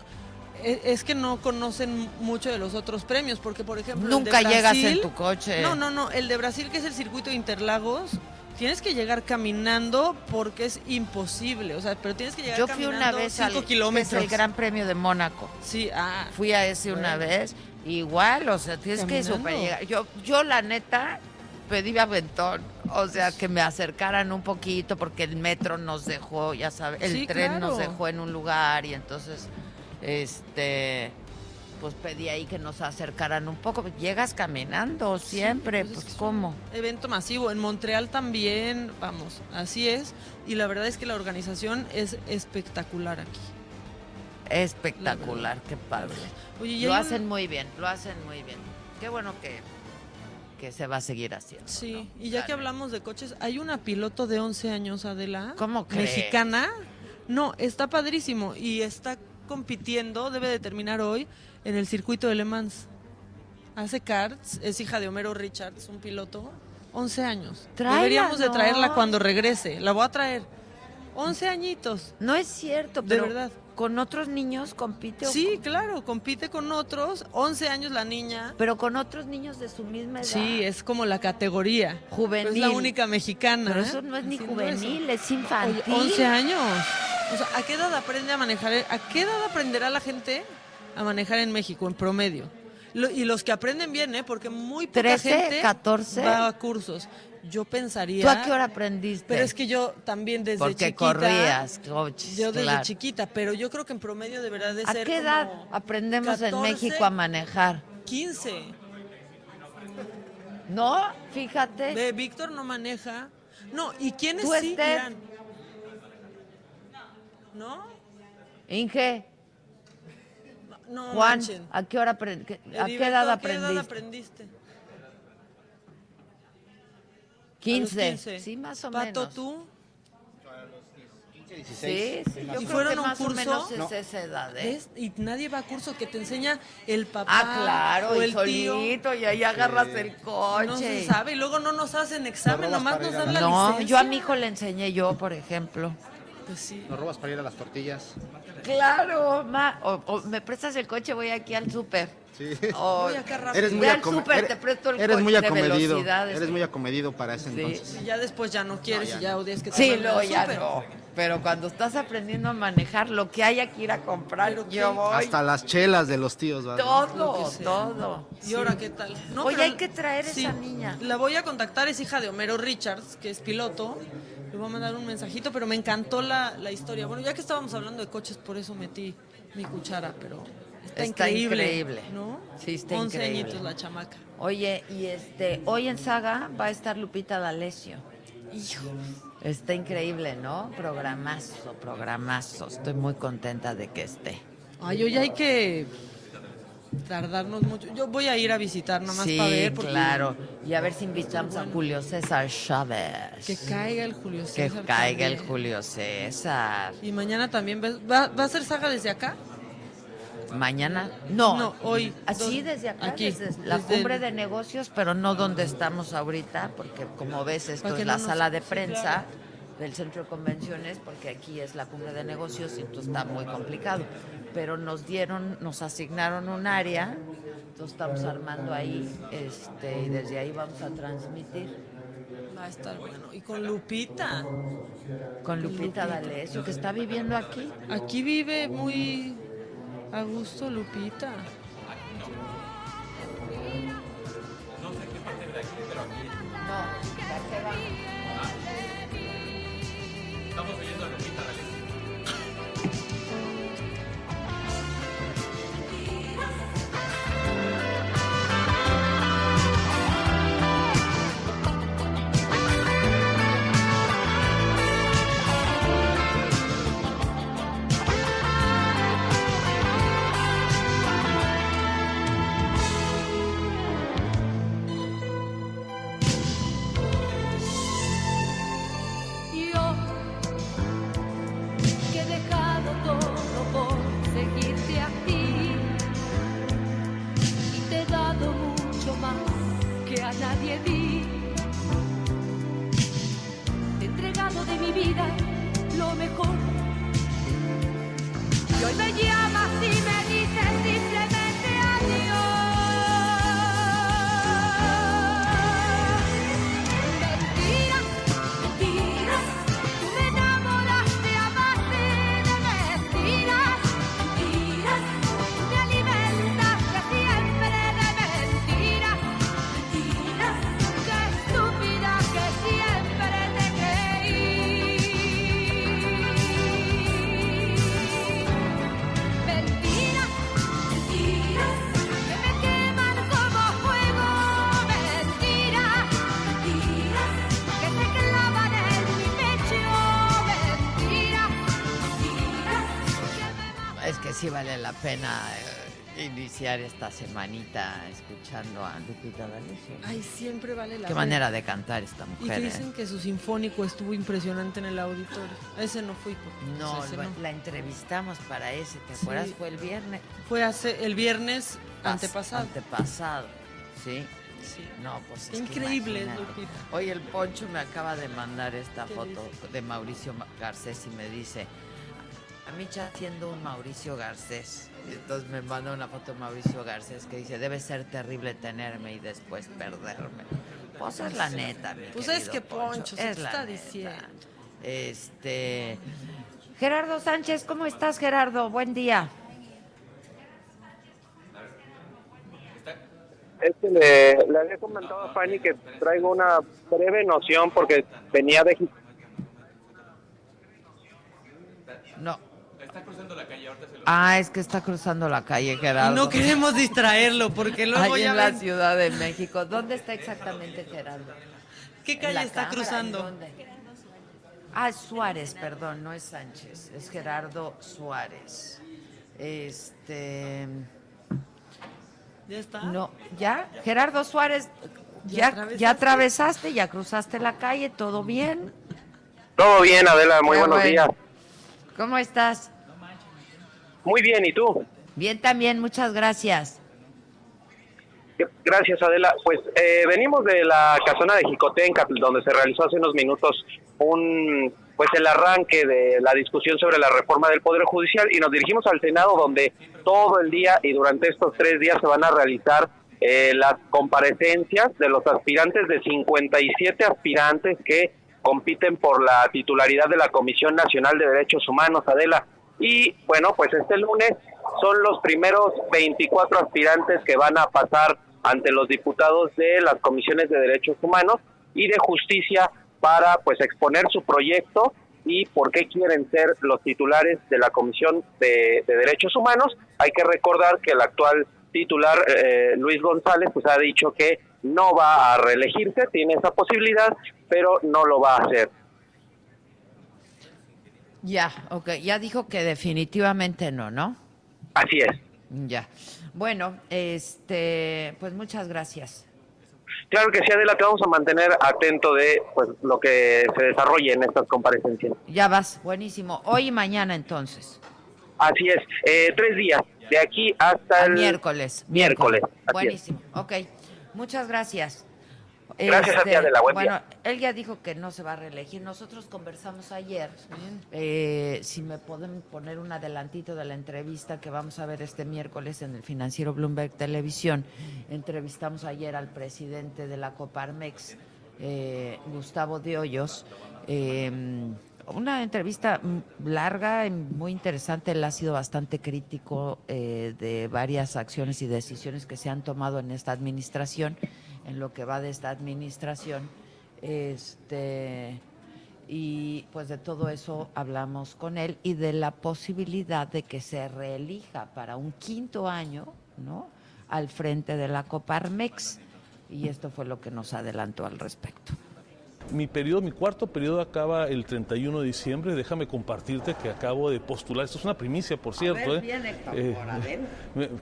e- Es que no conocen mucho de los otros premios, porque por ejemplo... el de Nunca llegas en tu coche. No, no, no. El de Brasil, que es el circuito de Interlagos, tienes que llegar caminando porque es imposible. O sea, pero tienes que llegar Yo fui caminando una vez cinco al que es kilómetros. el Gran Premio de Mónaco. Sí, ah. Fui a ese una vez. Igual, o sea, tienes que super llegar. Yo, yo la neta pedí aventón. O sea, que me acercaran un poquito porque el metro nos dejó, ya sabes, el Sí, tren nos dejó en un lugar y entonces, este, pues pedí ahí que nos acercaran un poco. Llegas caminando siempre, pues es pues, que es ¿cómo? evento masivo. En Montreal también, vamos, así es. Y la verdad es que la organización es espectacular aquí. Espectacular, qué padre. Oye, lo un- hacen muy bien, lo hacen muy bien. Qué bueno que, que se va a seguir haciendo. Sí, y ya que hablamos de coches, hay una piloto de 11 años, Adela. ¿Cómo crees? Mexicana. No, está padrísimo y está compitiendo, debe de terminar hoy, en el circuito de Le Mans. Hace karts, es hija de Homero Richards, un piloto. 11 años. Tráela, Deberíamos de traerla cuando regrese. La voy a traer. 11 añitos. No es cierto, De pero verdad. con otros niños compite. Sí, claro, compite con otros. 11 años la niña. Pero con otros niños de su misma edad. Sí, es como la categoría. Juvenil. Es la única mexicana. Pero ¿eh? eso no es ni juvenil, es infantil. Oye, 11 años. O sea, ¿a qué edad aprende a manejar? ¿A qué edad aprenderá la gente a manejar en México en promedio? Lo- y los que aprenden bien, ¿eh? Porque muy poca 13, gente 14. va a cursos. Yo pensaría... ¿Tú a qué hora aprendiste? Pero es que yo también desde Porque chiquita... corrías, coches, Yo desde claro. chiquita, pero yo creo que en promedio deberá de ¿A ser qué como edad aprendemos en 14, México a manejar? 15. No, fíjate. Ve, Víctor no maneja. No, ¿y quiénes Tú, sí irán? ¿No? Inge, No Juan, manchen. ¿a qué hora qué- ¿A qué edad ¿a qué edad aprendiste? aprendiste? 15. 15. Sí, más o Pato, menos. ¿tú? Sí, sí, yo ¿Y creo fueron que a un más o curso? menos es No. esa edad, ¿eh? ¿Ves? Y nadie va a curso que te enseña el papá. Ah, claro, o y el tío. solito, y ahí agarras el coche. No se sabe, y luego no nos hacen examen, nomás nos dan la No, licencia. yo a mi hijo le enseñé yo, por ejemplo. Pues sí. Nos robas para ir a las tortillas. Claro, ma. O, o me prestas el coche, voy aquí al súper. Sí. O, Voy acá rápido. Eres muy, al súper, eres- te presto el eres coche muy acomedido. Eres muy acomedido para ese Sí. entonces. Y ya después ya no quieres No, ya y ya no. odias que te Sí, luego ya no. Pero cuando estás aprendiendo a manejar, lo que haya que ir a comprar, yo voy. Hasta las chelas de los tíos, ¿verdad? Todo, todo. ¿Y ahora qué tal? Oye, pero- hay que traer sí, esa niña. La voy a contactar, es hija de Homero Richards, que es piloto. Le voy a mandar un mensajito, pero me encantó la, la historia. Bueno, ya que estábamos hablando de coches, por eso metí mi cuchara, pero está, Está increíble. increíble. ¿no? Sí, está 11 increíble. añitos la chamaca. Oye, y este, hoy en Saga va a estar Lupita D'Alessio. Hijo. Está increíble, ¿no? Programazo, programazo. Estoy muy contenta de que esté. Ay, hoy hay que tardarnos mucho. Yo voy a ir a visitar nomás sí, para ver. porque- claro. Y a ver si invitamos a Julio César Chávez. Que caiga el Julio Que César. caiga el. Julio César. Y mañana también. ves- ¿Va, va a ser saga desde acá? Mañana. No. No, hoy. Así desde acá, Aquí, desde la desde cumbre el- de negocios, pero no donde estamos ahorita, porque como ves, esto que es no la nos- sala de sí, prensa claro. Del centro de convenciones, porque aquí es la cumbre de negocios y entonces está muy complicado. Pero nos dieron, nos asignaron un área, entonces estamos armando ahí, este, y desde ahí vamos a transmitir Va a estar bueno. Y con Lupita. con Lupita D'Alessio, que está viviendo aquí. Aquí vive muy a gusto Lupita. Estamos sí vale la pena eh, iniciar esta semanita escuchando a Lupita D'Alessio. Ay, siempre vale la Qué manera de cantar esta Y mujer. que ¿eh? dicen que su sinfónico estuvo impresionante en el auditorio. A ese no fui. porque, No, pues, no. la entrevistamos para ese, ¿te Sí. acuerdas? Fue el viernes. Fue hace, el viernes Pas- antepasado. Antepasado, sí. Sí. No, pues es Increíble. Oye, el Poncho me acaba de mandar esta ¿Qué foto de Mauricio Ma- Garcés y me dice, a mí ya siendo un Mauricio Garcés. Y entonces me manda una foto de Mauricio Garcés que dice, debe ser terrible tenerme y después perderme. Pues es la neta, mi Pues es que Poncho, se es te la está neta. diciendo. Este... Gerardo Sánchez, ¿cómo estás, Gerardo? Buen día. Es que le, le había comentado a Fanny que traigo una breve noción porque venía de No. Está cruzando la calle, ahorita se lo... Ah, es que está cruzando la calle, Gerardo. Y no queremos distraerlo porque luego Ahí ya en la Ciudad de México. ¿Dónde está exactamente Gerardo? ¿Qué ¿En calle está Cámara? cruzando? Ah, es Suárez, perdón, no es Sánchez, es Gerardo Suárez. Este. ¿Ya está? No, ¿ya? Gerardo Suárez, ¿Ya ya, atravesaste? ya atravesaste, ya cruzaste la calle, ¿todo bien? Todo bien, Adela, muy Qué buenos bueno. días. ¿Cómo estás? Muy bien, ¿y tú? Bien también, muchas gracias. Gracias, Adela. Pues eh, venimos de la casona de Jicotenca, donde se realizó hace unos minutos un pues el arranque de la discusión sobre la reforma del Poder Judicial y nos dirigimos al Senado, donde todo el día y durante estos tres días se van a realizar eh, las comparecencias de los aspirantes de 57 aspirantes que compiten por la titularidad de la Comisión Nacional de Derechos Humanos, Adela. Y bueno, pues este lunes son los primeros 24 aspirantes que van a pasar ante los diputados de las comisiones de derechos humanos y de justicia para pues exponer su proyecto y por qué quieren ser los titulares de la comisión de, de derechos humanos. Hay que recordar que el actual titular eh, Luis González pues ha dicho que no va a reelegirse, tiene esa posibilidad, pero no lo va a hacer. Ya, ok, ya dijo que definitivamente no, ¿no? Así es. Ya. Bueno, este, pues muchas gracias. Claro que sí, Adela, te vamos a mantener atento de pues lo que se desarrolle en estas comparecencias. Ya vas, buenísimo. Hoy y mañana entonces. Así es, eh, tres días, de aquí hasta el miércoles. Miércoles. así es. Buenísimo, ok. Muchas gracias. Este, Gracias a ti, Adela, buen bueno, día. él ya dijo que no se va a reelegir. Nosotros conversamos ayer. eh, si me pueden poner un adelantito de la entrevista que vamos a ver este miércoles en el financiero Bloomberg Televisión. Entrevistamos ayer al presidente de la Coparmex, eh, Gustavo de Hoyos. Eh, una entrevista larga y muy interesante. Él ha sido bastante crítico eh, de varias acciones y decisiones que se han tomado en esta administración, en lo que va de esta administración. Este y pues de todo eso hablamos con él y de la posibilidad de que se reelija para un quinto año, ¿no? Al frente de la Coparmex. Y esto fue lo que nos adelantó al respecto. Mi periodo, mi cuarto periodo acaba el 31 de diciembre. Déjame compartirte que acabo de postular. Esto es una primicia, por cierto. ver, ¿eh? bien, Héctor, Eh,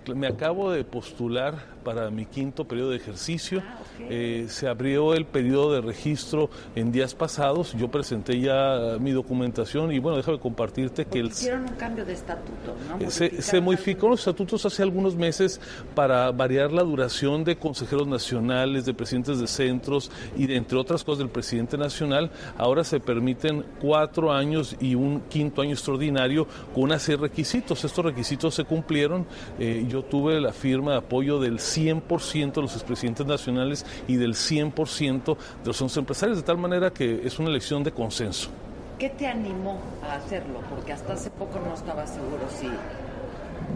por me, me acabo de postular para mi quinto periodo de ejercicio. Ah, Eh, se abrió el periodo de registro en días pasados. Yo presenté ya mi documentación y bueno, déjame compartirte que el, Hicieron un cambio de estatuto, ¿no? eh, se, se modificó los estatutos hace algunos meses para variar la duración de consejeros nacionales, de presidentes de centros y de, entre otras cosas del presidente nacional. Ahora se permiten cuatro años y un quinto año extraordinario con una serie de requisitos. Estos requisitos se cumplieron. Eh, yo tuve la firma de apoyo del 100% de los expresidentes nacionales y del 100% de los empresarios, de tal manera que es una elección de consenso. ¿Qué te animó a hacerlo? Porque hasta hace poco no estaba seguro si,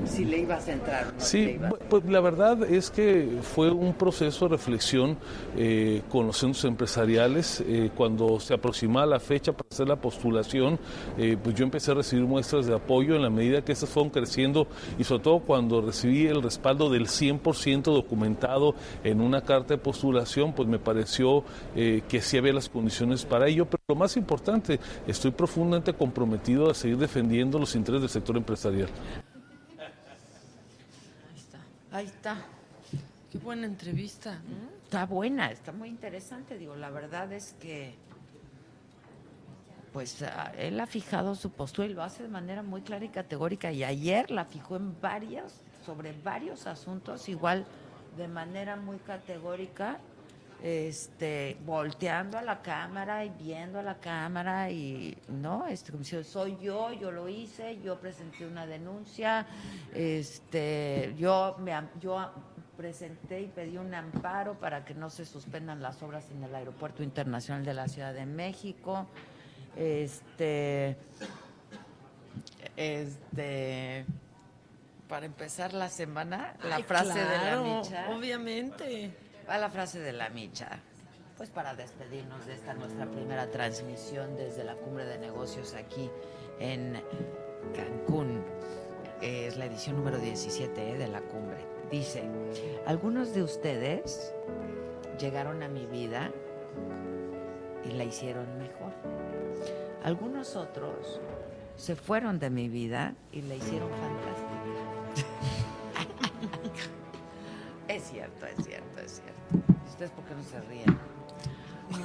si le ibas a entrar. le Sí, ibas. pues la verdad es que fue un proceso de reflexión eh, con los centros empresariales. Eh, cuando se aproximaba la fecha para hacer la postulación, eh, pues yo empecé a recibir muestras de apoyo en la medida que estas fueron creciendo y sobre todo cuando recibí el respaldo del 100% documentado en una carta de postulación, pues me pareció que sí había las condiciones para ello. Pero lo más importante, estoy profundamente comprometido a seguir defendiendo los intereses del sector empresarial. Ahí está. Qué buena entrevista. Está buena, está muy interesante. Digo, la verdad es que, pues, ah, él ha fijado su postura y lo hace de manera muy clara y categórica. Y ayer la fijó en varios, sobre varios asuntos, igual de manera muy categórica, este, volteando a la cámara y viendo a la cámara y, ¿no? Este, como diciendo, soy yo, yo lo hice, yo presenté una denuncia, este, yo me, yo presenté y pedí un amparo para que no se suspendan las obras en el Aeropuerto Internacional de la Ciudad de México. Este, este, para empezar la semana, la Ay, frase de la micha. Obviamente. Va la frase de la micha. Pues para despedirnos de esta nuestra primera transmisión desde la cumbre de negocios aquí en Cancún. Es la edición número 17 eh, de la cumbre. Dice, algunos de ustedes llegaron a mi vida y la hicieron mejor. Algunos otros se fueron de mi vida y la hicieron fantástica. Ustedes por qué no se ríen?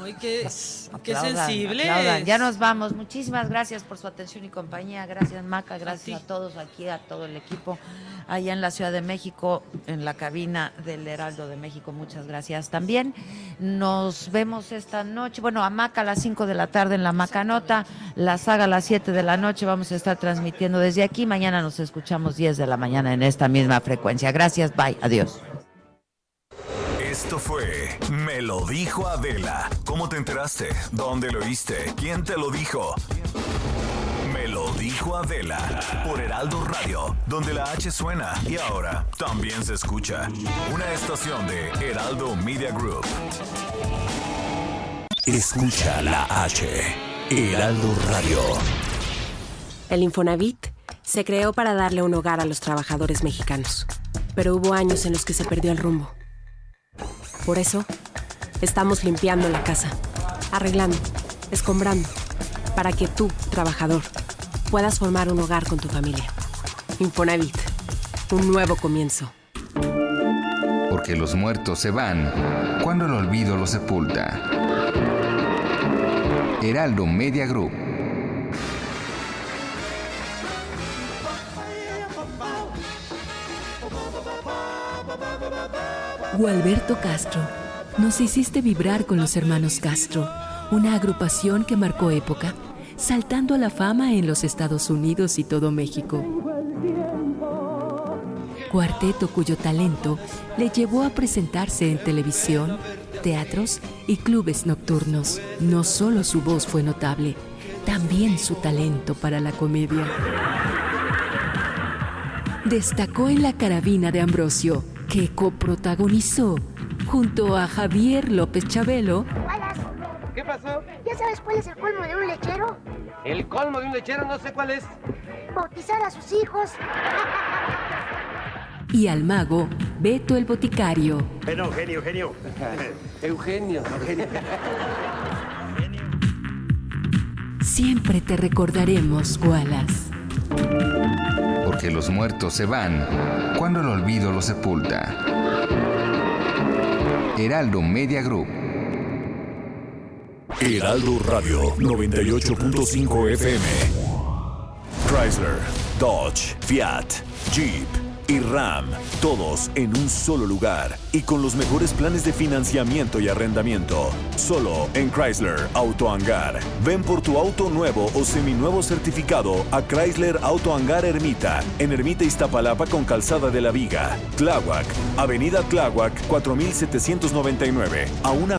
Ay, qué, qué aplaudan. Ya nos vamos. Muchísimas gracias por su atención y compañía. Gracias, Maca. Gracias a, todos aquí, a todo el equipo allá en la Ciudad de México, en la cabina del Heraldo de México. Muchas gracias también. Nos vemos esta noche. Bueno, a Maca a las 5 de la tarde en la Macanota. La saga a las 7 de la noche. Vamos a estar transmitiendo desde aquí. Mañana nos escuchamos 10 de la mañana en esta misma frecuencia. Gracias. Bye. Adiós. Esto fue Me lo dijo Adela. ¿Cómo te enteraste? ¿Dónde lo oíste? ¿Quién te lo dijo? Me lo dijo Adela por Heraldo Radio, donde la H suena y ahora también se escucha. Una estación de Heraldo Media Group. Escucha la H. Heraldo Radio. El Infonavit se creó para darle un hogar a los trabajadores mexicanos, pero hubo años en los que se perdió el rumbo. Por eso, estamos limpiando la casa, arreglando, escombrando, para que tú, trabajador, puedas formar un hogar con tu familia. Infonavit, un nuevo comienzo. Porque los muertos se van cuando el olvido los sepulta. Heraldo Media Group. Gualberto Castro, nos hiciste vibrar con los hermanos Castro, una agrupación que marcó época, saltando a la fama en los Estados Unidos y todo México. Cuarteto cuyo talento le llevó a presentarse en televisión, teatros y clubes nocturnos. No solo su voz fue notable, también su talento para la comedia. Destacó en La Carabina de Ambrosio, que coprotagonizó junto a Javier López Chabelo ¿Qué pasó? ¿Ya sabes cuál es el colmo de un lechero? El colmo de un lechero no sé cuál es. Bautizar a sus hijos. y al mago Beto el Boticario. Bueno, Eugenio, Eugenio. Eugenio, Eugenio. Siempre te recordaremos, Wallace. Porque los muertos se van cuando el olvido los sepulta. Heraldo Media Group. Heraldo Radio 98.5 FM. Chrysler, Dodge, Fiat, Jeep y Ram, todos en un solo lugar y con los mejores planes de financiamiento y arrendamiento. Solo en Chrysler Auto Hangar. Ven por tu auto nuevo o seminuevo certificado a Chrysler Auto Hangar Ermita, en Ermita Iztapalapa con Calzada de la Viga. Tláhuac, Avenida Tláhuac 4799, a una.